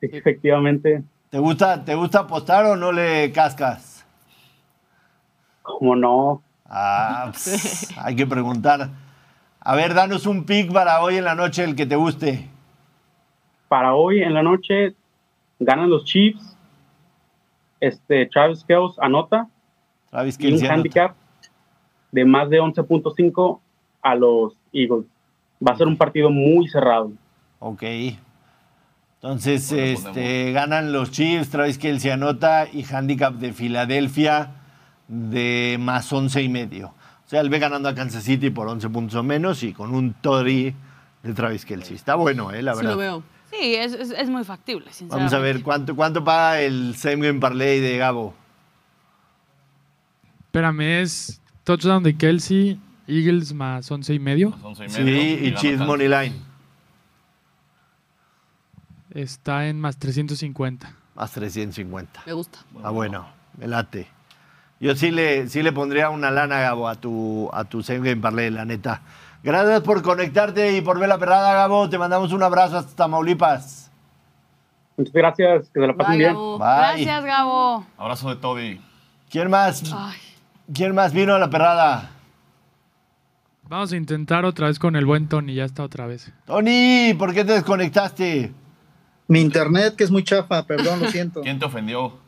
efectivamente, ¿Te gusta, ¿Te gusta apostar o no le cascas? como no, Ah, ps, *laughs* hay que preguntar. A ver, danos un pick para hoy en la noche, el que te guste. para hoy en la noche ganan los Chiefs. Este, Travis Kelce anota. Travis y un handicap de más de 11.5 a los Eagles. Va a ser un partido muy cerrado. Ok. Entonces, Bueno, este, ganan los Chiefs, Travis Kelce anota y handicap de Filadelfia de más 11 y medio. O sea, él ve ganando a Kansas City por 11 puntos o menos y con un Tori de Travis Kelce. Está bueno, eh, la Sí verdad. lo veo. Sí, es, es, es muy factible, sinceramente. Vamos a ver cuánto, cuánto paga el same game parlay de Gabo. Espérame, es touchdown de Kelsey, Eagles más once y medio. Once y Sí, medio, y gana Chiefs. Money Line. Está en más 350. Más 350. Me gusta. Ah, bueno, me late. Yo sí le, sí le pondría una lana, Gabo, a tu, a tu same game parlay, la neta. Gracias por conectarte y por ver la perrada, Gabo. Te mandamos un abrazo hasta Tamaulipas. Muchas gracias, que se la pasen Bye, bien. Gabo. Bye. Gracias, Gabo. Abrazo de Toby. ¿Quién más? Ay, ¿Quién más vino a la perrada? Vamos a intentar otra vez con el buen Tony, ya está otra vez. Tony, ¿por qué te desconectaste? Mi internet, que es muy chafa, perdón, lo siento. ¿Quién te ofendió?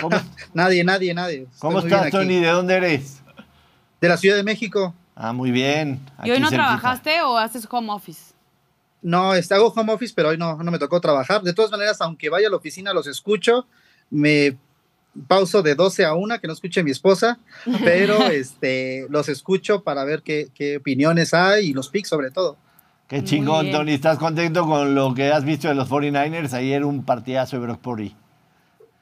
¿Cómo, *laughs* Nadie, nadie, nadie. Estoy cómo estás. Tony? ¿De dónde eres? De la Ciudad de México. Ah, muy bien. ¿Y hoy no cerquita. trabajaste o haces home office? No, este, hago home office, pero hoy no, no me tocó trabajar. De todas maneras, aunque vaya a la oficina, los escucho. Me pauso de 12 a 1, que no escuche mi esposa, pero *laughs* este, los escucho para ver qué, qué opiniones hay y los pics sobre todo. Qué chingón. Tony. ¿Estás contento con lo que has visto de los 49ers? Ayer un partidazo de Brock Purdy.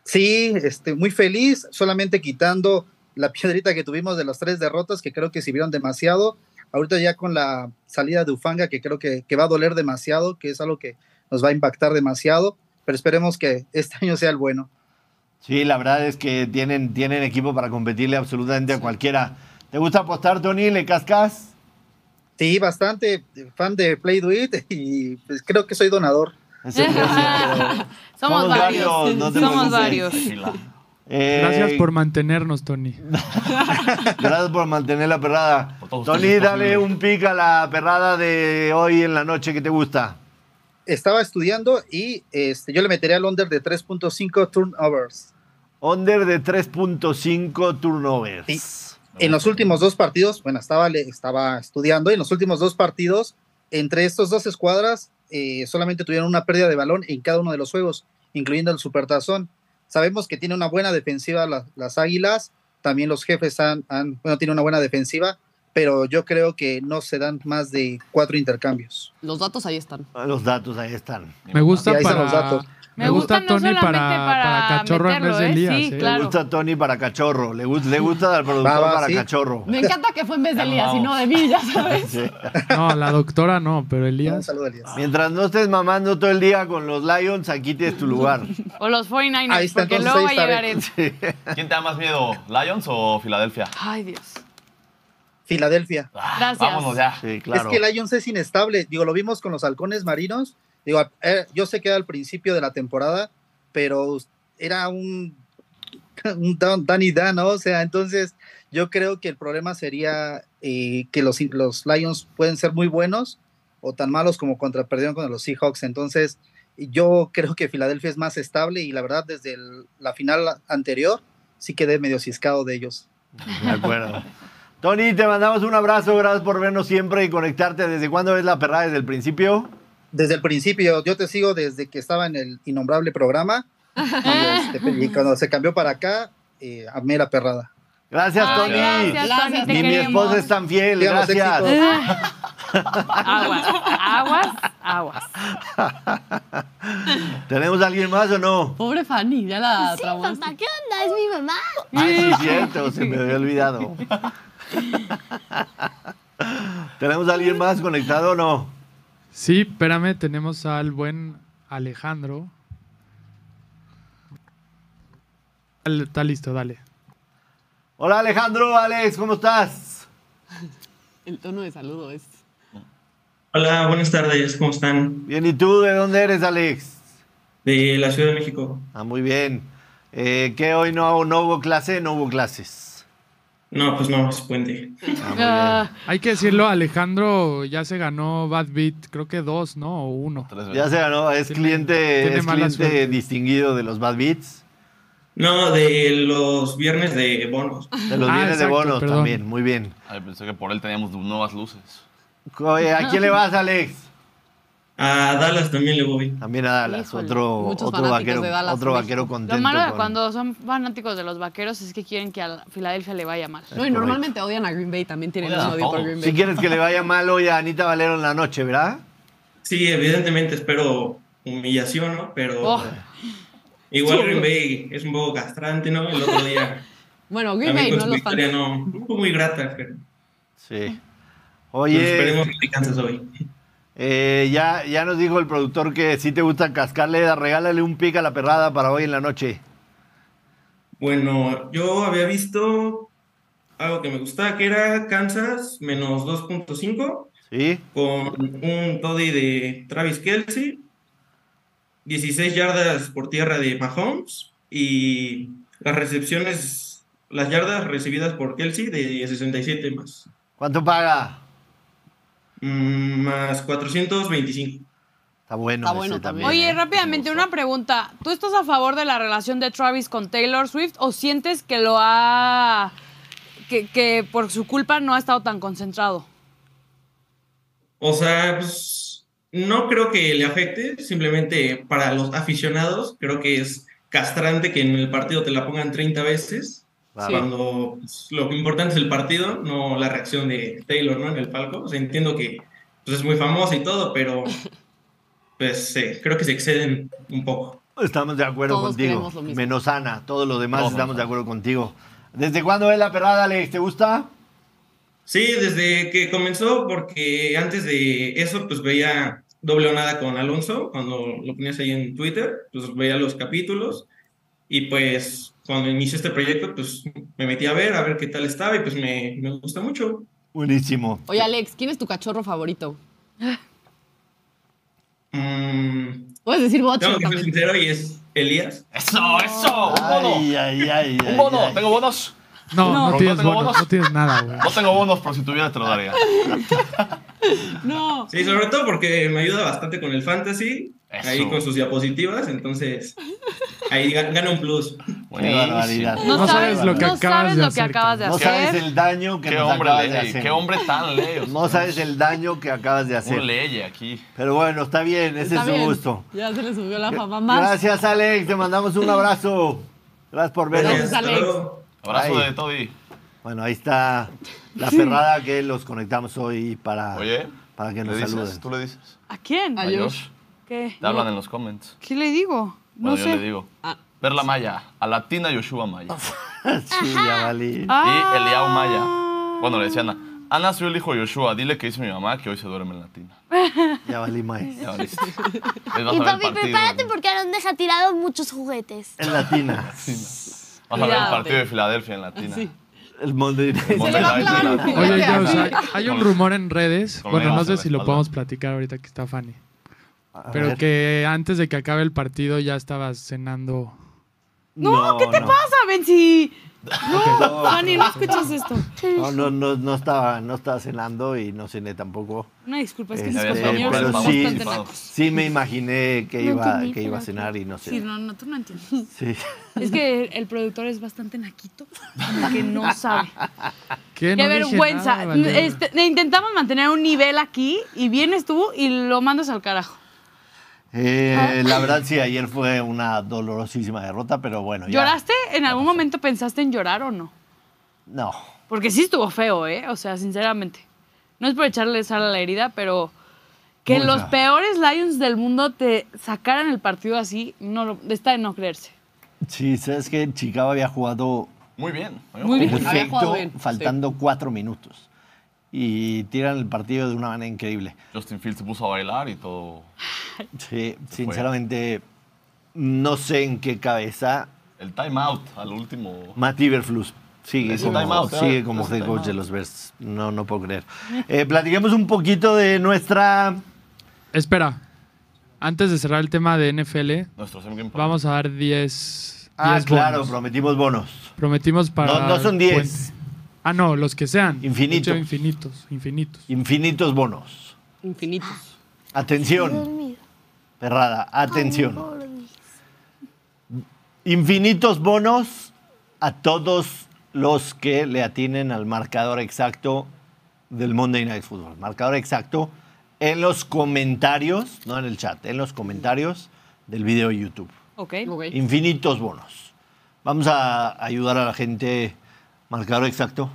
Sí, este, muy feliz, solamente quitando la piedrita que tuvimos de las tres derrotas, que creo que sirvieron demasiado. Ahorita ya con la salida de Ufanga, que creo que, que va a doler demasiado, que es algo que nos va a impactar demasiado, pero esperemos que este *laughs* año sea el bueno. Sí, la verdad es que tienen, tienen equipo para competirle absolutamente a cualquiera. ¿Te gusta apostar, Tony? ¿Le cascas? Sí, bastante fan de Play Do It *laughs* y pues, creo que soy donador. *laughs* Pero- Somos varios, no te somos preocupes. varios. Tranquila. Eh, Gracias por mantenernos, Tony. *laughs* Gracias por mantener la perrada. Tony, dale un pic a la perrada de hoy en la noche que te gusta. Estaba estudiando y este, yo le metería al under de 3.5 turnovers. Under de 3.5 turnovers. En los últimos dos partidos, bueno, estaba, estudiando y en los últimos dos partidos, entre estos dos escuadras, eh, solamente tuvieron una pérdida de balón en cada uno de los juegos, incluyendo el Supertazón. Sabemos que tiene una buena defensiva la- las Águilas, también los jefes han, han- bueno, tiene una buena defensiva, pero yo creo que no se dan más de cuatro intercambios. Los datos ahí están. Los datos ahí están. Me gusta Sí, ahí están para. los datos. Me gusta no Tony para, para cachorro en vez de ¿eh? Elías. Sí, ¿eh? Le claro. gusta Tony para cachorro. Le, gusta le gusta al productor para sí. cachorro. Me encanta que fue en vez de Elías y no de mí, ya sabes. Sí. No, la doctora no, pero Un Elías. saludo, Elías. Mientras no estés mamando todo el día con los Lions, aquí tienes tu lugar. O los 49ers, Ahí está, porque entonces luego va a llegar el... ¿Quién te da más miedo, Lions o Filadelfia? Ay, Dios. Filadelfia. Ah, Gracias. Vámonos ya. Sí, claro. Es que Lions es inestable. Digo, lo vimos con los halcones marinos. Digo, eh, yo sé que era al principio de la temporada, pero era un, *laughs* un Dan y Dan, ¿no? O sea, entonces yo creo que el problema sería eh, que los, los Lions pueden ser muy buenos o tan malos como contra perdieron con los Seahawks. Entonces, yo creo que Filadelfia es más estable y la verdad, desde la final anterior, sí quedé medio ciscado de ellos. De acuerdo. Tony, te mandamos un abrazo. Y por vernos siempre y conectarte. ¿Desde cuándo ves la perrada? ¿Desde el principio? Desde el principio, yo te sigo desde que estaba en el innombrable programa. Y, este, y cuando se cambió para acá, eh, amé la perrada. Gracias, Ay, Tony. gracias, Gracias, Ni mi esposa es tan fiel. Gracias. Aguas, aguas, aguas. *laughs* ¿Tenemos a alguien más o no? Pobre Fanny, ya la Sí, papá, ¿qué onda? Es mi mamá. Ay, sí, cierto. Se me había olvidado. *laughs* ¿Tenemos a alguien más conectado o no? Sí, espérame, tenemos al buen Alejandro. Al- Está listo, dale. Hola, Alejandro. Alex, ¿cómo estás? El tono de saludo es. Hola, buenas tardes, ¿cómo están? Bien, ¿y tú de dónde eres, Alex? De la Ciudad de México. Ah, muy bien. Eh, ¿Qué hoy no, no hubo clase? No hubo clases. No, pues no, es puente. Ah. Ah, Hay que decirlo, Alejandro ya se ganó Bad Beat, creo que dos, ¿no? O uno. Ya se ganó, es Tiene- cliente, tiene es mala cliente distinguido de los Bad Beats, No, de los viernes de bonos. de los Ah, bienes de bonos perdón. también, muy bien. Ay, pensé que por él teníamos nuevas luces. Oye, ¿A quién le vas, Alex? A Dallas también le voy. También a Dallas, Híjole, otro, otro vaquero, Dallas otro vaquero contento. Lo malo de con- cuando son fanáticos de los vaqueros es que quieren que a Filadelfia le vaya mal. No, y normalmente odian a Green Bay, también tienen odio por todos. Green Bay. Si quieres que le vaya mal hoy a Anita Valero en la noche, ¿verdad? Sí, evidentemente espero humillación, ¿no? Pero Oh. igual. Green Bay es un poco castrante, ¿no? El otro día *laughs* Bueno, Green Bay, no victoria fans. no, fue muy grata, pero Sí. pues, esperemos Oye, que Kansas hoy. Eh, ya, ya nos dijo el productor que si te gusta cascarle, regálale un pic a la perrada para hoy en la noche. Bueno, yo había visto algo que me gustaba, que era Kansas menos 2.5. ¿Sí? con un toddy de Travis Kelsey, 16 yardas por tierra de Mahomes y las recepciones, las yardas recibidas por Kelsey de 67 más, ¿Cuánto paga? Mm, más 425. Está bueno. Está bueno también. Oye, ¿eh? rápidamente, una pregunta. ¿Tú estás a favor de la relación de Travis con Taylor Swift o sientes que lo ha... que, que por su culpa no ha estado tan concentrado? O sea, pues no creo que le afecte, simplemente para los aficionados creo que es castrante que en el partido te la pongan 30 veces. Claro. Cuando pues, lo importante es el partido, no la reacción de Taylor, ¿no? En el palco. O sea, entiendo que pues, es muy famosa y todo, pero *laughs* pues sí, creo que se exceden un poco. Estamos de acuerdo Todos contigo. Menos Ana, todos los demás Todos. estamos de acuerdo contigo. ¿Desde cuándo es la perrada, Alex? ¿Te gusta? Sí, desde que comenzó, porque antes de eso, pues veía doble o nada con Alonso, cuando lo ponías ahí en Twitter, pues veía los capítulos y pues cuando inicié este proyecto, pues me metí a ver, a ver qué tal estaba y pues me, me gusta mucho. Buenísimo. Oye, Alex, ¿quién es tu cachorro favorito? Mm, Puedes decir bocho Tengo que ser sincero y es Elías. ¡Eso, eso! ¡Un bono! Ay, ay, ay, ¡Un ay, bono! ay. ¿Tengo bonos? No, no, No. tienes ¿No tengo bonos, bonos? no tienes nada, güey. No tengo bonos, pero si tuviera te lo daría. No. Sí, sobre todo porque me ayuda bastante con el fantasy, Eso. ahí con sus diapositivas, entonces ahí ga- gana un plus. Qué barbaridad. No, No sabes, sabes lo que no acabas sabes de lo que hacer, acabas de No hacer. sabes el daño que Qué nos hombre acabas de hacer. qué hombre tan ley. *laughs* No sabes el daño que acabas de hacer. Un leye aquí. Pero bueno, está bien, ese Está es su bien. gusto. Ya se le subió la fama más. Gracias, Alex. Te mandamos un abrazo. Gracias por vernos. Gracias, hasta Alex. Abrazo Ay. de Toddy. Bueno, ahí está la perrada que los conectamos hoy para, Oye, para que ¿le nos dices? saluden. ¿Tú le dices? ¿A quién? A Josh. ¿Qué? Te hablan en los comments. ¿Qué le digo? No yo sé. le digo. Ah. Perla Maya, a Latina Yoshua Maya. *laughs* Sí, ya valí. Ah. Y Eliao Maya. Bueno, le decían, Ana, soy el hijo de Yoshua, dile que dice mi mamá que hoy se duerme en Latina. *laughs* Ya valí más. Ya valiste. *laughs* Les vas Y papi, partido. prepárate porque Aaron deja tirados muchos juguetes. En latina. Vas a ver el partido de Filadelfia en Latina. Sí. El Monday Night. Oye, Fíjate, Josh, así. hay, un rumor en redes. Bueno, no sé si lo podemos platicar ahorita que está Fanny. Pero que antes de que acabe el partido ya estabas cenando. No, ¿qué te pasa, Benzi? No, Fanny, no escuchas esto. No, no, no, no estaba, no estaba cenando y no cené tampoco. Una disculpa, es que Este, compañeros pero son sí, bastante nacos. sí me imaginé que No iba, entendí, que iba a cenar y no Sí, sé. no, no, tú no entiendes. Sí. Es que el productor es bastante naquito, que no sabe. *laughs* ¿Qué? No vergüenza. nada. Este, intentamos mantener un nivel aquí y vienes tú y lo mandas al carajo. Eh, la verdad sí, ayer fue una dolorosísima derrota, pero bueno. ya. ¿Lloraste? ¿En algún momento pensaste en llorar o no? No. Porque sí estuvo feo, ¿eh? O sea, sinceramente. No es por echarle sal a la herida, pero que los peores Lions del mundo te sacaran el partido así, no lo- está de no creerse. Sí, sabes que Chicago había jugado Muy bien. Muy bien. Había perfecto, jugado bien, faltando cuatro minutos. Y tiran el partido de una manera increíble. Justin Fields se puso a bailar y todo. Sí, sinceramente, no sé en qué cabeza El timeout al último. Matt Iberflus sigue como, timeout, ¿eh? sigue como head coach de los Bears. No, no puedo creer. Eh, platiquemos un poquito de nuestra... Espera. Antes de cerrar el tema de NFL, vamos a dar 10. Ah, 10 claro, bonos. prometimos bonos. Prometimos para. No, no son el 10. Ah, no, los que sean. Hecho, infinitos, infinitos. Infinitos bonos. Infinitos. Atención, perrada, atención. Infinitos bonos a todos los que le atinen al marcador exacto del Monday Night Football. Marcador exacto en los comentarios, no en el chat, en los comentarios del video de YouTube. ¿Ok? Ok. Infinitos bonos. Vamos a ayudar a la gente. Marcador exacto.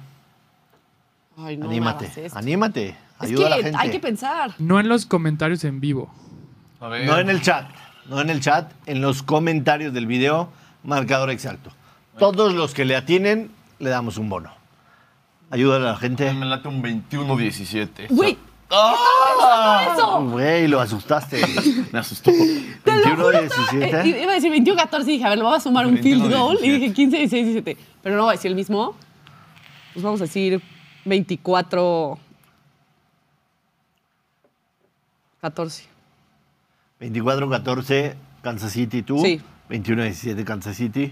Ay, no me anímate, hagas esto. anímate. Es Ayuda a la que gente. hay que pensar. No en los comentarios en vivo. A ver. No en el chat, no en el chat, en los comentarios del video, marcador exacto. Todos los que le atinen, le damos un bono. Ayuda a la gente. Me late un 21-17. Güey, ¡Ah! eso. Güey, lo asustaste. *laughs* Me asustó. 21 Eh, 17. iba a decir 21-14 y dije, a ver, le voy a sumar un 21, field goal. Y 17. dije 15, 16, 17. Pero no voy a decir el mismo. Pues vamos a decir 24. 14. 24 14 Kansas City tú. Sí. 21 17 Kansas City.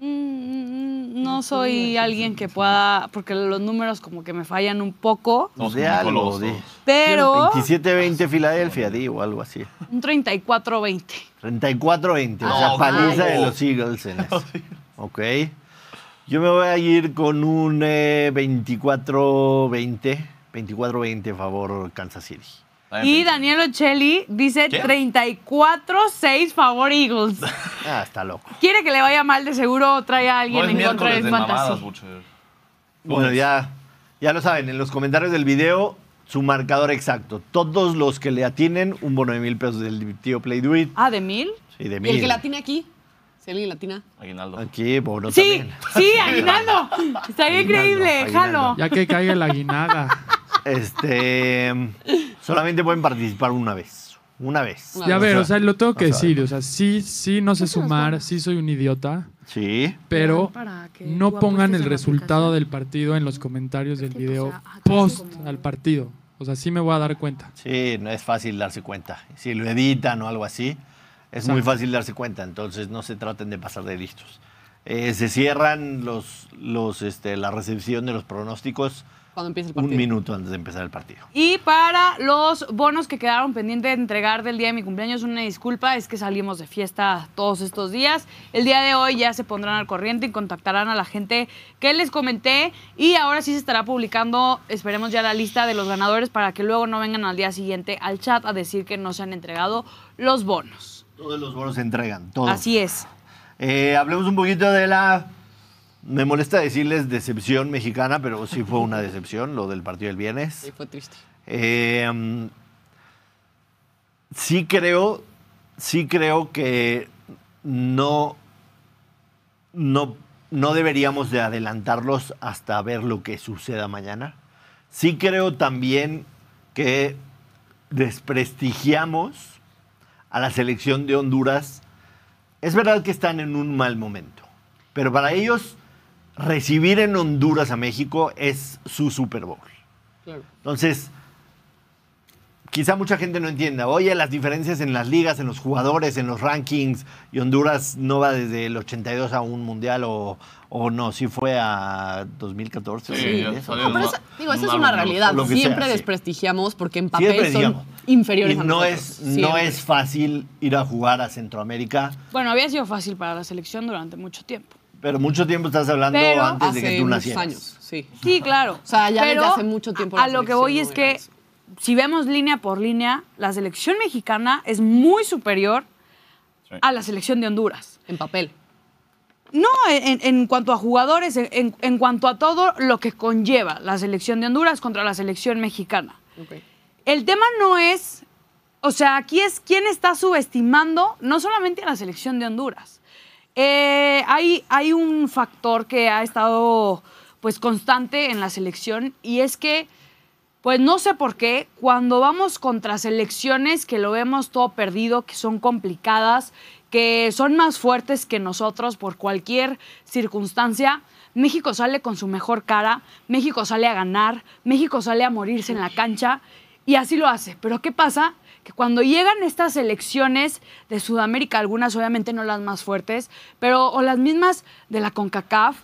Mm, No soy alguien que pueda, porque los números como que me fallan un poco, de como algo, todos. pero 27 20 Filadelfia, di o algo así. un 34-20. 34 20, o sea, No, paliza no. de los Eagles en *laughs* eso. Ok. Yo me voy a ir con un eh, 24 20. 24 20 favor Kansas City. Y Daniel Ocelli dice ¿Quién? 34-6 favor Eagles. *laughs* Ah, está loco. Quiere que le vaya mal, de seguro trae a alguien en contra de fantasy. Bueno, ya, ya lo saben, en los comentarios del video, su marcador exacto. Todos los que le atinen, un bono de mil pesos del tío Play Do It. Ah, ¿de mil? Sí, de Y mil. el que la tiene aquí. Si alguien la tiene. Aguinaldo. Aquí, bono Sí, también. sí, aguinaldo. Estaría increíble, Aguinaldo, jalo. Ya que caiga la guinaga. Este, solamente pueden participar una vez. Una vez. Una Ya vez. ver, o sea, lo tengo que decir. O sea, sí, sí, no sé sumar, sí soy un idiota, Sí. pero Para que no tú pongan el la resultado del partido en los comentarios del o video sea, acá post como- al partido. O sea, sí me voy a dar cuenta. Sí, no es fácil darse cuenta. Si lo editan o algo así, es muy fácil darse cuenta. Entonces no se traten de pasar de listos. Eh, se cierran los, los, este, la recepción de los pronósticos Cuando empiece el un partido. minuto antes de empezar el partido. Y para los bonos que quedaron pendientes de entregar del día de mi cumpleaños, una disculpa, es que salimos de fiesta todos estos días. El día de hoy ya se pondrán al corriente y contactarán a la gente que les comenté. Y ahora sí se estará publicando, esperemos ya la lista de los ganadores para que luego no vengan al día siguiente al chat a decir que no se han entregado los bonos. Todos los bonos se entregan, todos. Así es. Eh, hablemos un poquito de la. Me molesta decirles decepción mexicana, pero sí fue una decepción lo del partido del viernes. Sí, fue triste. Eh, mm, sí creo, sí creo que no, no, no deberíamos de adelantarlos hasta ver lo que suceda mañana. Sí creo también que desprestigiamos a la selección de Honduras. Es verdad que están en un mal momento, pero para ellos recibir en Honduras a México es su Super Bowl. Claro. Entonces, quizá mucha gente no entienda, oye, las diferencias en las ligas, en los jugadores, en los rankings, y Honduras no va desde el 82 a un mundial o, o no, sí fue a 2014. Sí, sí, eso. salió No, pero esa, digo, esa es una realidad. lo que sea, Siempre sí. desprestigiamos porque en papel son inferiores y a no nosotros. es, no es fácil ir a jugar a Centroamérica, Bueno, había sido fácil para la selección durante mucho tiempo. pero mucho tiempo estás hablando Pero antes de que tú nacieras. años, sí. Sí, claro. O sea, ya Pero desde hace mucho tiempo A, la lo que voy no es que eso. Si vemos línea por línea, la selección mexicana es muy superior Sí. a la selección de Honduras. En papel. No, en, en cuanto a jugadores, en, en- cuanto a todo lo que conlleva la selección de Honduras contra la selección mexicana. El tema no es, o sea, aquí es quién está subestimando no solamente a la selección de Honduras. Eh, hay, hay un factor que ha estado pues constante en la selección y es que pues no sé por qué, cuando vamos contra selecciones que lo vemos todo perdido, que son complicadas, que son más fuertes que nosotros por cualquier circunstancia, México sale con su mejor cara, México sale a ganar, México sale a morirse en la cancha y así lo hace. Pero ¿qué pasa? Que cuando llegan estas selecciones de Sudamérica, algunas obviamente no las más fuertes, pero o las mismas de la CONCACAF,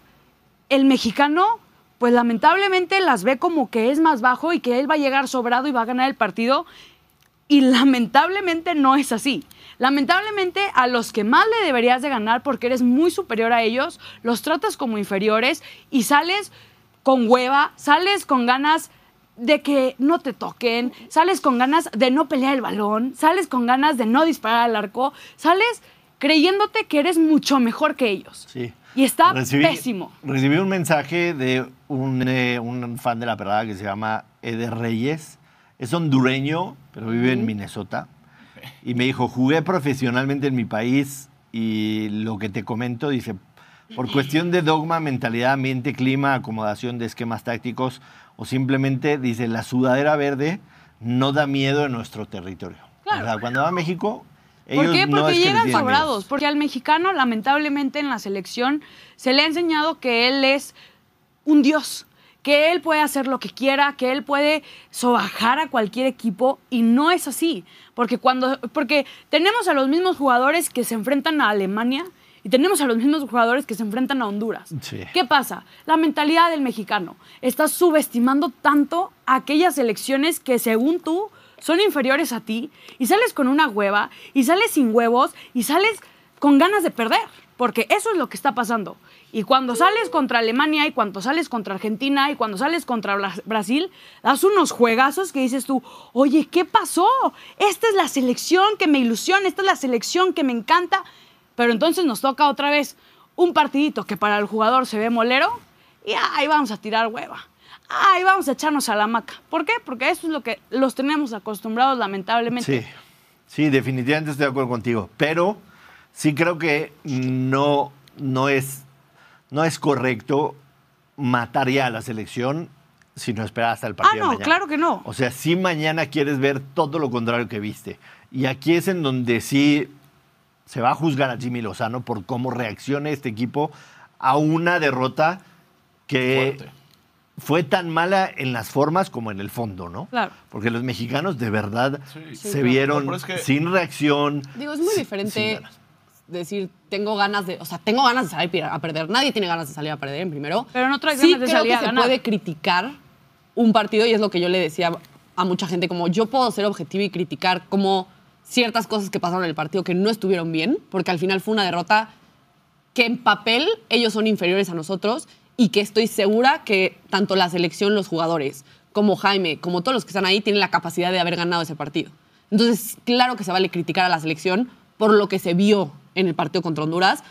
el mexicano, pues lamentablemente las ve como que es más bajo y que él va a llegar sobrado y va a ganar el partido. Y lamentablemente no es así. Lamentablemente a los que más le deberías de ganar porque eres muy superior a ellos, los tratas como inferiores y sales con hueva, sales con ganas de que no te toquen, sales con ganas de no pelear el balón, sales con ganas de no disparar al arco, sales creyéndote que eres mucho mejor que ellos. Sí. Y está Recibí- pésimo. Recibí un mensaje de un, eh, un fan de la perrada que se llama Eder Reyes. Es hondureño, pero vive en Minnesota. Y me dijo, jugué profesionalmente en mi país y lo que te comento, dice, por cuestión de dogma, mentalidad, ambiente, clima, acomodación de esquemas tácticos o simplemente, dice, la sudadera verde no da miedo en nuestro territorio. Claro. O sea, cuando va a México, ¿Por qué? no Porque es que les llegan sobrados. Porque al mexicano, lamentablemente, en la selección se le ha enseñado que él es un dios, que él puede hacer lo que quiera, que él puede sobajar a cualquier equipo y no es así. Porque cuando, porque tenemos a los mismos jugadores que se enfrentan a Alemania y tenemos a los mismos jugadores que se enfrentan a Honduras. Sí. ¿Qué pasa? La mentalidad del mexicano. Estás subestimando tanto a aquellas selecciones que según tú son inferiores a ti y sales con una hueva y sales sin huevos y sales con ganas de perder. Porque eso es lo que está pasando. Y cuando sales contra Alemania y cuando sales contra Argentina y cuando sales contra Bra- Brasil, das unos juegazos que dices tú, oye, ¿qué pasó? Esta es la selección que me ilusiona, esta es la selección que me encanta. Pero entonces nos toca otra vez un partidito que para el jugador se ve molero y ahí vamos a tirar hueva. Ahí vamos a echarnos a la maca. ¿Por qué? Porque eso es lo que los tenemos acostumbrados lamentablemente. Sí, sí, definitivamente estoy de acuerdo contigo. Pero sí creo que no, no, es, no es correcto matar ya a la selección si no esperar hasta el Ah, partido. de no, mañana. claro que no. O sea, si mañana quieres ver todo lo contrario que viste. Y aquí es en donde sí se va a juzgar a Jimmy Lozano por cómo reacciona este equipo a una derrota que Fuerte. Fue tan mala en las formas como en el fondo, ¿no? Claro. Porque los mexicanos de verdad Sí. se Sí, vieron no, pero es que- sin reacción. Digo, es muy sin- diferente decir, tengo ganas de, o sea, tengo ganas de salir a perder. Nadie tiene ganas de salir a perder en primero. Pero no traes sí ganas de creo salir que a se ganar. puede criticar un partido y es lo que yo le decía a mucha gente, como yo puedo ser objetivo y criticar como ciertas cosas que pasaron en el partido que no estuvieron bien, porque al final fue una derrota que en papel ellos son inferiores a nosotros y que estoy segura que tanto la selección, los jugadores, como Jaime, como todos los que están ahí, tienen la capacidad de haber ganado ese partido. Entonces, claro que se vale criticar a la selección por lo que se vio en el partido contra Honduras,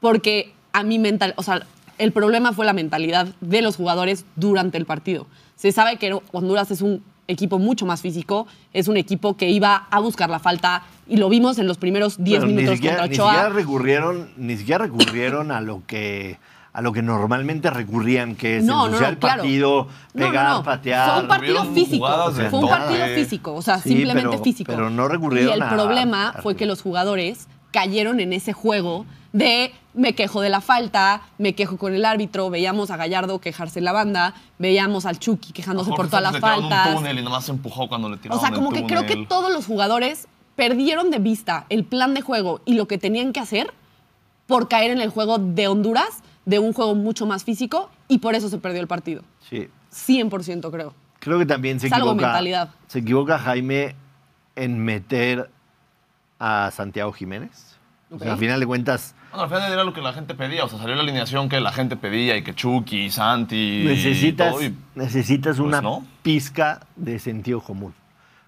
porque a mi mental, o sea, el problema fue la mentalidad de los jugadores durante el partido. Se sabe que Honduras es un equipo mucho más físico, es un equipo que iba a buscar la falta y lo vimos en los primeros 10 Pero ni minutos siquiera, contra ni Ochoa. siquiera recurrieron, ni siquiera recurrieron a lo que a lo que normalmente recurrían, que es No, no, ensuciar no, el claro. partido, No, no, pegar, no. patear. Fue un partido físico. Fue un partido eh. físico. O sea, Sí, simplemente pero- físico. pero no recurrieron Y el a- problema a- fue que los jugadores cayeron en ese juego de me quejo de la falta, me quejo con el árbitro, veíamos a Gallardo quejarse en la banda, veíamos al Chucky quejándose por todas las faltas. un túnel y nomás se empujó cuando le O tiraron sea, como el que creo que todos los jugadores perdieron de vista el plan de juego y lo que tenían que hacer por caer en el juego de Honduras, de un juego mucho más físico, y por eso se perdió el partido. Sí. 100% creo. Creo que también se Es algo equivoca. mentalidad. Se equivoca Jaime en meter a Santiago Jiménez. O sea, Ok. al final de cuentas, Bueno, al final era lo que la gente pedía. O sea, salió la alineación que la gente pedía y que Chucky, y Santi. y necesitas, todo, y- necesitas pues, una no. pizca de sentido común.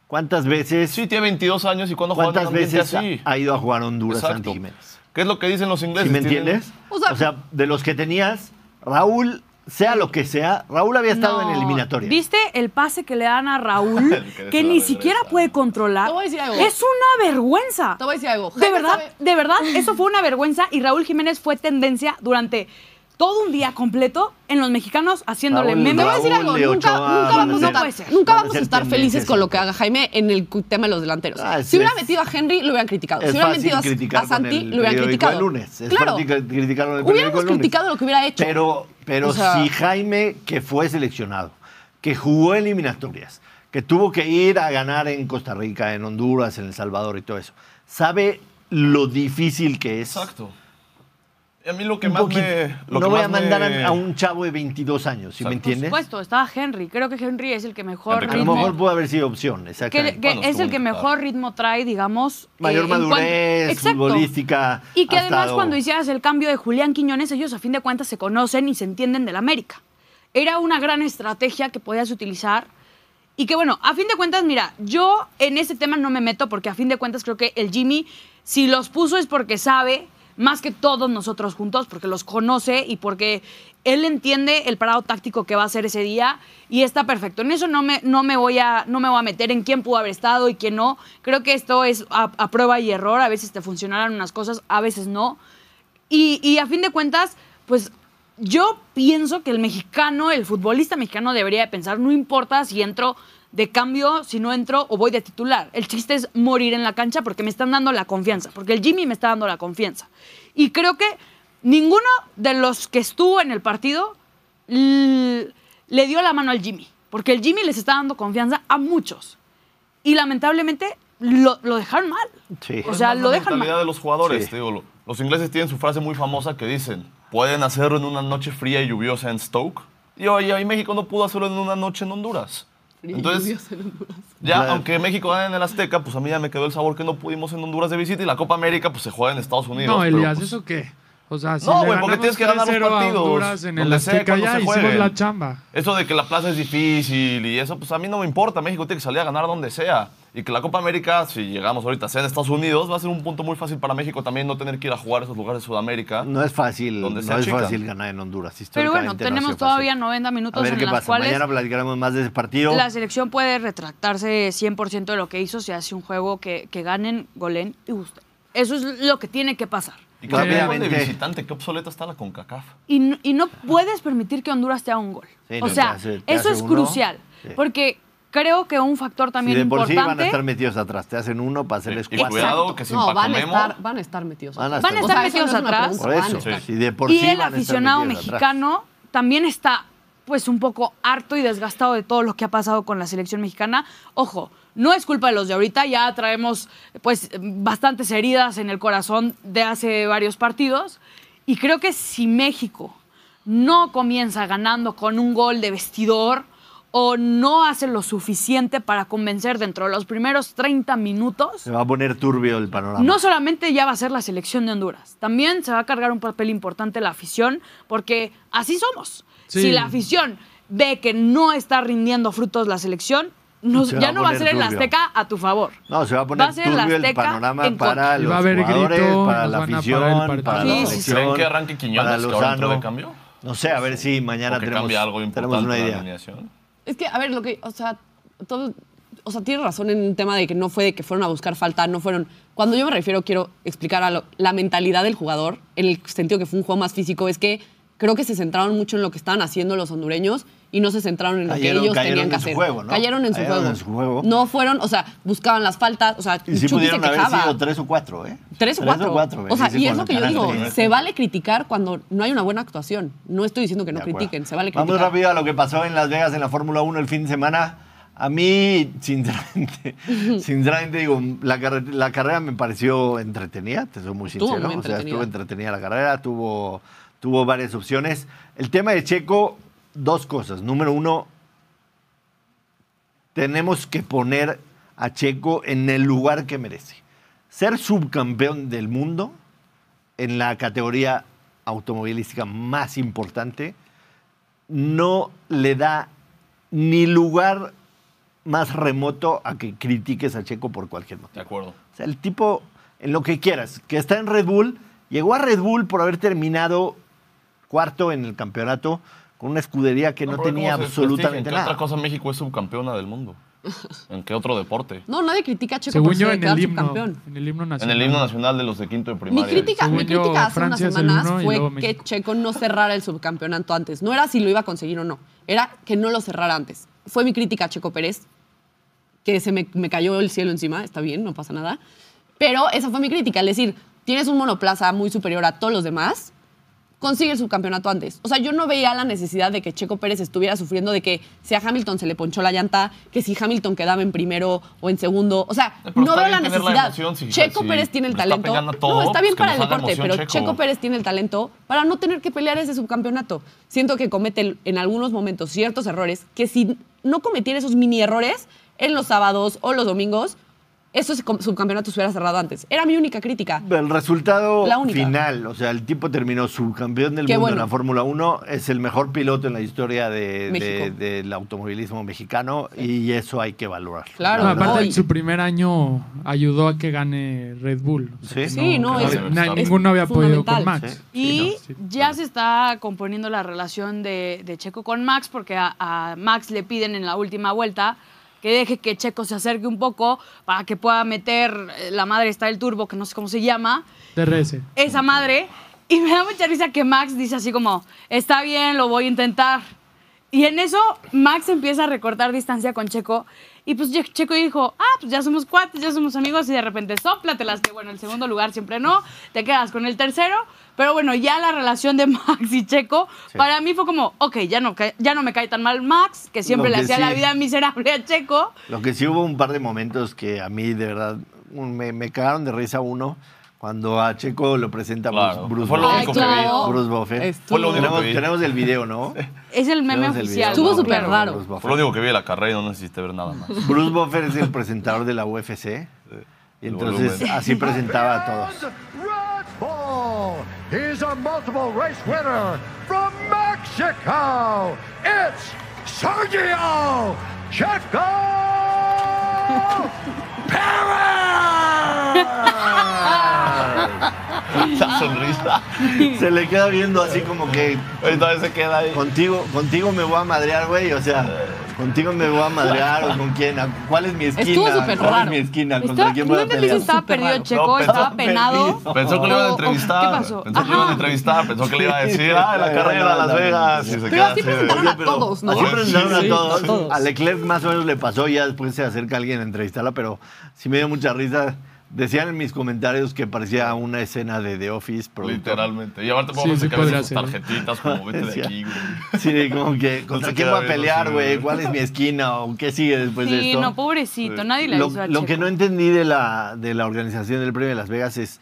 ¿Cuántas veces, Sí, tiene 22 años y cuando juega en cuántas veces así. ha, ido a jugar a Honduras Exacto. Santi Jiménez? ¿Qué es lo que dicen los ¿Sí ingleses? me Tienen- entiendes? O sea- de los que tenías, Raúl, sea lo que sea, Raúl había estado en eliminatoria. ¿Viste el pase que le dan a Raúl? *laughs* que ni siquiera puede controlar. Te voy a decir algo. Es una vergüenza. Te voy a decir algo. De verdad, sabe- de verdad, eso fue una vergüenza y Raúl Jiménez fue tendencia durante todo un día completo en los mexicanos haciéndole Raúl, memes. Te voy a decir algo, nunca, Ochoa nunca vamos a ser- estar, puede ser. nunca van a vamos a ser estar tendencias felices con lo que haga Jaime en el tema de los delanteros. Ah, es- si hubiera metido a Henry, lo hubieran criticado. Si hubieran fácil metido a- Santi, lo hubieran criticado. el lunes. Es claro, el hubiéramos el lunes. criticado lo que hubiera hecho. Pero, pero O sea- si Jaime, que fue seleccionado, que jugó eliminatorias, que tuvo que ir a ganar en Costa Rica, en Honduras, en El Salvador y todo eso, sabe lo difícil que es. Exacto. A mí lo que Un más poquito- me. Lo no que voy a mandar me- a, un chavo de 22 años, ¿sí me Exacto. Por entiendes? supuesto, estaba Henry. Creo que Henry es el que mejor Henry A lo ritmo. mejor pudo haber sido opción, que, exactamente. que Bueno, es el que mejor ritmo trae, digamos. Mayor eh, en cuan- madurez, Exacto. futbolística. Y que además estado- cuando hicieras el cambio de Julián Quiñones, ellos a fin de cuentas se conocen y se entienden del América. Era una gran estrategia que podías utilizar. Y que bueno, a fin de cuentas, mira, yo en ese tema no me meto porque a fin de cuentas creo que el Jimmy, si los puso es porque sabe, más que todos nosotros juntos, porque los conoce y porque él entiende el parado táctico que va a hacer ese día y está perfecto. En eso no me, no me, voy, a, no me voy a meter en quién pudo haber estado y quién no. Creo que esto es a, a prueba y error. A veces te funcionarán unas cosas, a veces no. Y, y a fin de cuentas, pues yo pienso que el mexicano, el futbolista mexicano debería de pensar, no importa si entro de cambio, si no entro o voy de titular. El chiste es morir en la cancha porque me están dando la confianza, porque el Jimmy me está dando la confianza. Y creo que ninguno de los que estuvo en el partido le dio la mano al Jimmy, porque el Jimmy les está dando confianza a muchos. Y lamentablemente lo, lo dejaron mal. Sí. O sea, lo la dejan mal. de los jugadores. Sí. digo, lo- los ingleses tienen su frase muy famosa que dicen: pueden hacerlo en una noche fría y lluviosa en Stoke. Y hoy ahí México no pudo hacerlo en una noche en Honduras. Entonces, ya, Claro. aunque México gane en el Azteca, pues a mí ya me quedó el sabor que no pudimos en Honduras de visita y la Copa América pues se juega en Estados Unidos. No, Elías, pues, ¿eso qué? O sea, si No, güey, porque tienes que ganar los 3-0 a partidos, en el donde sea, Azteca cuando ya se hicimos jueguen. la chamba. Eso de que la plaza es difícil y eso, pues a mí no me importa. México tiene que salir a ganar donde sea. Y que la Copa América, si llegamos ahorita, sea en Estados Unidos, va a ser un punto muy fácil para México también no tener que ir a jugar a esos lugares de Sudamérica. No es fácil, Donde no es chica. fácil ganar en Honduras. Pero bueno, no tenemos todavía fácil. 90 A minutos ver en qué las pasa. cuales Mañana platicaremos más de ese partido. la selección puede retractarse 100% de lo que hizo si hace un juego que, que ganen, golen y gusten. Eso es lo que tiene que pasar. Y que de Rápidamente. visitante, qué obsoleta está la CONCACAF. Y, no- y no puedes permitir que Honduras te haga un gol. Sí, o no, sea, hace- eso es uno. crucial. Sí. Porque creo que un factor Si también de por sí van a importante. estar metidos atrás, te hacen uno para hacerles cuatro. cuidado que sin No, van a, estar, van a estar metidos. Van a atrás. estar Van a estar O sea, eso metidos atrás. Por eso, de por y sí el aficionado atrás. mexicano también está pues un poco harto y desgastado de todo lo que ha pasado con la selección mexicana. Ojo, no es culpa de los de ahorita, ya traemos pues bastantes heridas en el corazón de hace varios partidos y creo que si México no comienza ganando con un gol de vestidor o no hace lo suficiente para convencer dentro de los primeros 30 minutos, Se va a poner turbio el panorama. no solamente ya va a ser la selección de Honduras, también se va a cargar un papel importante la afición, porque así somos. Sí. Si la afición ve que no está rindiendo frutos la selección, no- Se va ya no va a ser el. Azteca a tu favor. No, se va a poner Va a ser el turbio el Azteca panorama en para los va a haber jugadores, grito, para la afición, para la selección, ¿Creen que arranque Quiñones, para Lozano. de cambio? No sé, a ver si mañana ¿O que tenemos, cambia algo tenemos importante una la idea. alineación? Es que, a ver, lo que, o sea, todo, o sea, tiene razón en un tema de que no fue de que fueron a buscar falta, no fueron. Cuando yo me refiero, quiero explicar a lo- la mentalidad del jugador, en el sentido que fue un juego más físico, es que creo que se centraron mucho en lo que estaban haciendo los hondureños y no se centraron en lo Cayeron- que ellos tenían que en su hacer. juego, ¿no? Cayeron en su Cayeron juego. en su juego. No fueron, o sea, buscaban las faltas, o sea, Y sí Chucky se pudieron haber sido tres o cuatro, ¿eh? Tres o cuatro. cuatro, o sea, y es lo que yo digo, se vale criticar cuando no hay una buena actuación. No estoy diciendo que no critiquen, se vale criticar. Vamos rápido a lo que pasó en Las Vegas en la Fórmula 1 el fin de semana. A mí, sinceramente, *laughs* sinceramente digo, la, carre- la carrera me pareció entretenida, te soy muy Estuvo sincero. muy o sea, estuvo entretenida la carrera, tuvo, tuvo varias opciones. El tema de Checo, dos cosas. Número uno, tenemos que poner a Checo en el lugar que merece. Ser subcampeón del mundo en la categoría automovilística más importante no le da ni lugar más remoto a que critiques a Checo por cualquier motivo. De acuerdo. O sea, el tipo, en lo que quieras, que está en Red Bull, llegó a Red Bull por haber terminado cuarto en el campeonato con una escudería que no, ¿cómo tenía absolutamente prestigia? ¿En qué nada. otra cosa México es subcampeona del mundo? ¿En qué otro deporte? No, nadie critica a Checo Según por yo, ser en el himno. subcampeón. En el himno En nacional. el himno nacional de los de quinto de Mi primaria. crítica, mi Según yo, crítica hace unas Francia el semanas fue que México. Checo no cerrara el subcampeonato antes. No era si lo iba a conseguir o no, era que no lo cerrara antes. Fue mi crítica a Checo Pérez, que se me, me cayó el cielo encima, está bien, no pasa nada. Pero esa fue mi crítica, es decir, tienes un monoplaza muy superior a todos los demás, consigue el subcampeonato antes. O sea, yo no veía la necesidad de que Checo Pérez estuviera sufriendo de que si a Hamilton se le ponchó la llanta, que si Hamilton quedaba en primero o en segundo. O sea, Eh, pero no veo la necesidad. emoción, si- Checo si Pérez tiene el está talento. todo, no, está pues bien que para el deporte, pero Checo. Checo Pérez tiene el talento para no tener que pelear ese subcampeonato. Siento que comete en algunos momentos ciertos errores que si no cometiera esos mini errores en los sábados o los domingos, esos subcampeonatos se hubiera cerrado antes. Era mi única crítica. El resultado La única. final, o sea, el tipo terminó subcampeón del Qué mundo bueno. en la Fórmula 1, es el mejor piloto en la historia de- de- México. del automovilismo mexicano y eso hay que valorarlo. Claro, No, aparte, no, su primer año ayudó a que gane Red Bull. O sea, Sí. que Sí, no, es- es ninguno había podido con. Max. Sí. Y Sí, no, sí. ya se está componiendo la relación de, de Checo con Max, porque a, a Max le piden en la última vuelta que deje que Checo se acerque un poco para que pueda meter eh, la madre está el turbo, que no sé cómo se llama, DRS. esa madre. Y me da mucha risa que Max dice así como, está bien, lo voy a intentar. Y en eso Max empieza a recortar distancia con Checo. Y pues Che- Checo dijo, ah, pues ya somos cuates, ya somos amigos. Y de repente sóplatelas, que bueno, el segundo lugar siempre no. Te quedas con el tercero. Pero bueno, ya la relación de *laughs* Max y Checo, Sí. para mí fue como, ok, ya no, ya no me cae tan mal Max, que siempre Lo le que hacía la sí. vida miserable a Checo. Lo que sí hubo un par de momentos que a mí de verdad me, me cagaron de risa uno cuando a Checo lo presenta Claro, Bruce, fue lo Buffer. único que vi. Bruce Fue lo único Tenemos, que vi. tenemos el video, ¿no? *laughs* Es el meme Tenemos el oficial. video, Estuvo súper Claro, raro. Fue lo único que vi de la carrera y no necesité ver nada más. Bruce Buffer es el presentador de la UFC. Y entonces volumen. *laughs* así presentaba a todos. Red Bull. He's a multiple race winner from Mexico. It's Sergio Checo Perez. *laughs* La sonrisa. Se le queda viendo así como que vez se queda ahí. contigo, contigo me voy a madrear, güey. O sea, contigo me voy a madrear o con quién. ¿A- ¿Cuál es mi esquina? Estuvo súper ¿Cuál raro. es mi esquina? ¿Contra quién voy a pelear? estaba perdido raro. Checo, No, pensó- estaba penado. Pensó que le iban a entrevistar. ¿qué pasó? Pensó que le iban a Ajá. entrevistar. Pensó que le iba a decir, ah, la carrera a Las Vegas. Y se Pero queda así presentaron a todos, ¿no? Así presentaron Sí, a todos. a todos. A Leclerc más o menos le pasó, ya después se acerca alguien a entrevistarla, pero sí me dio mucha risa Decían en mis comentarios que parecía una escena de The Office. productor. Literalmente. Y aparte Sí, podemos sí sacar ser. tarjetitas como vete de aquí, güey. Sí, como que *laughs* contra quién voy a pelear, güey, cuál es mi esquina o qué sigue después de Sí, esto. no, pobrecito, Sí. nadie le lo, avisó a lo que no entendí de la, de la organización del premio de Las Vegas es,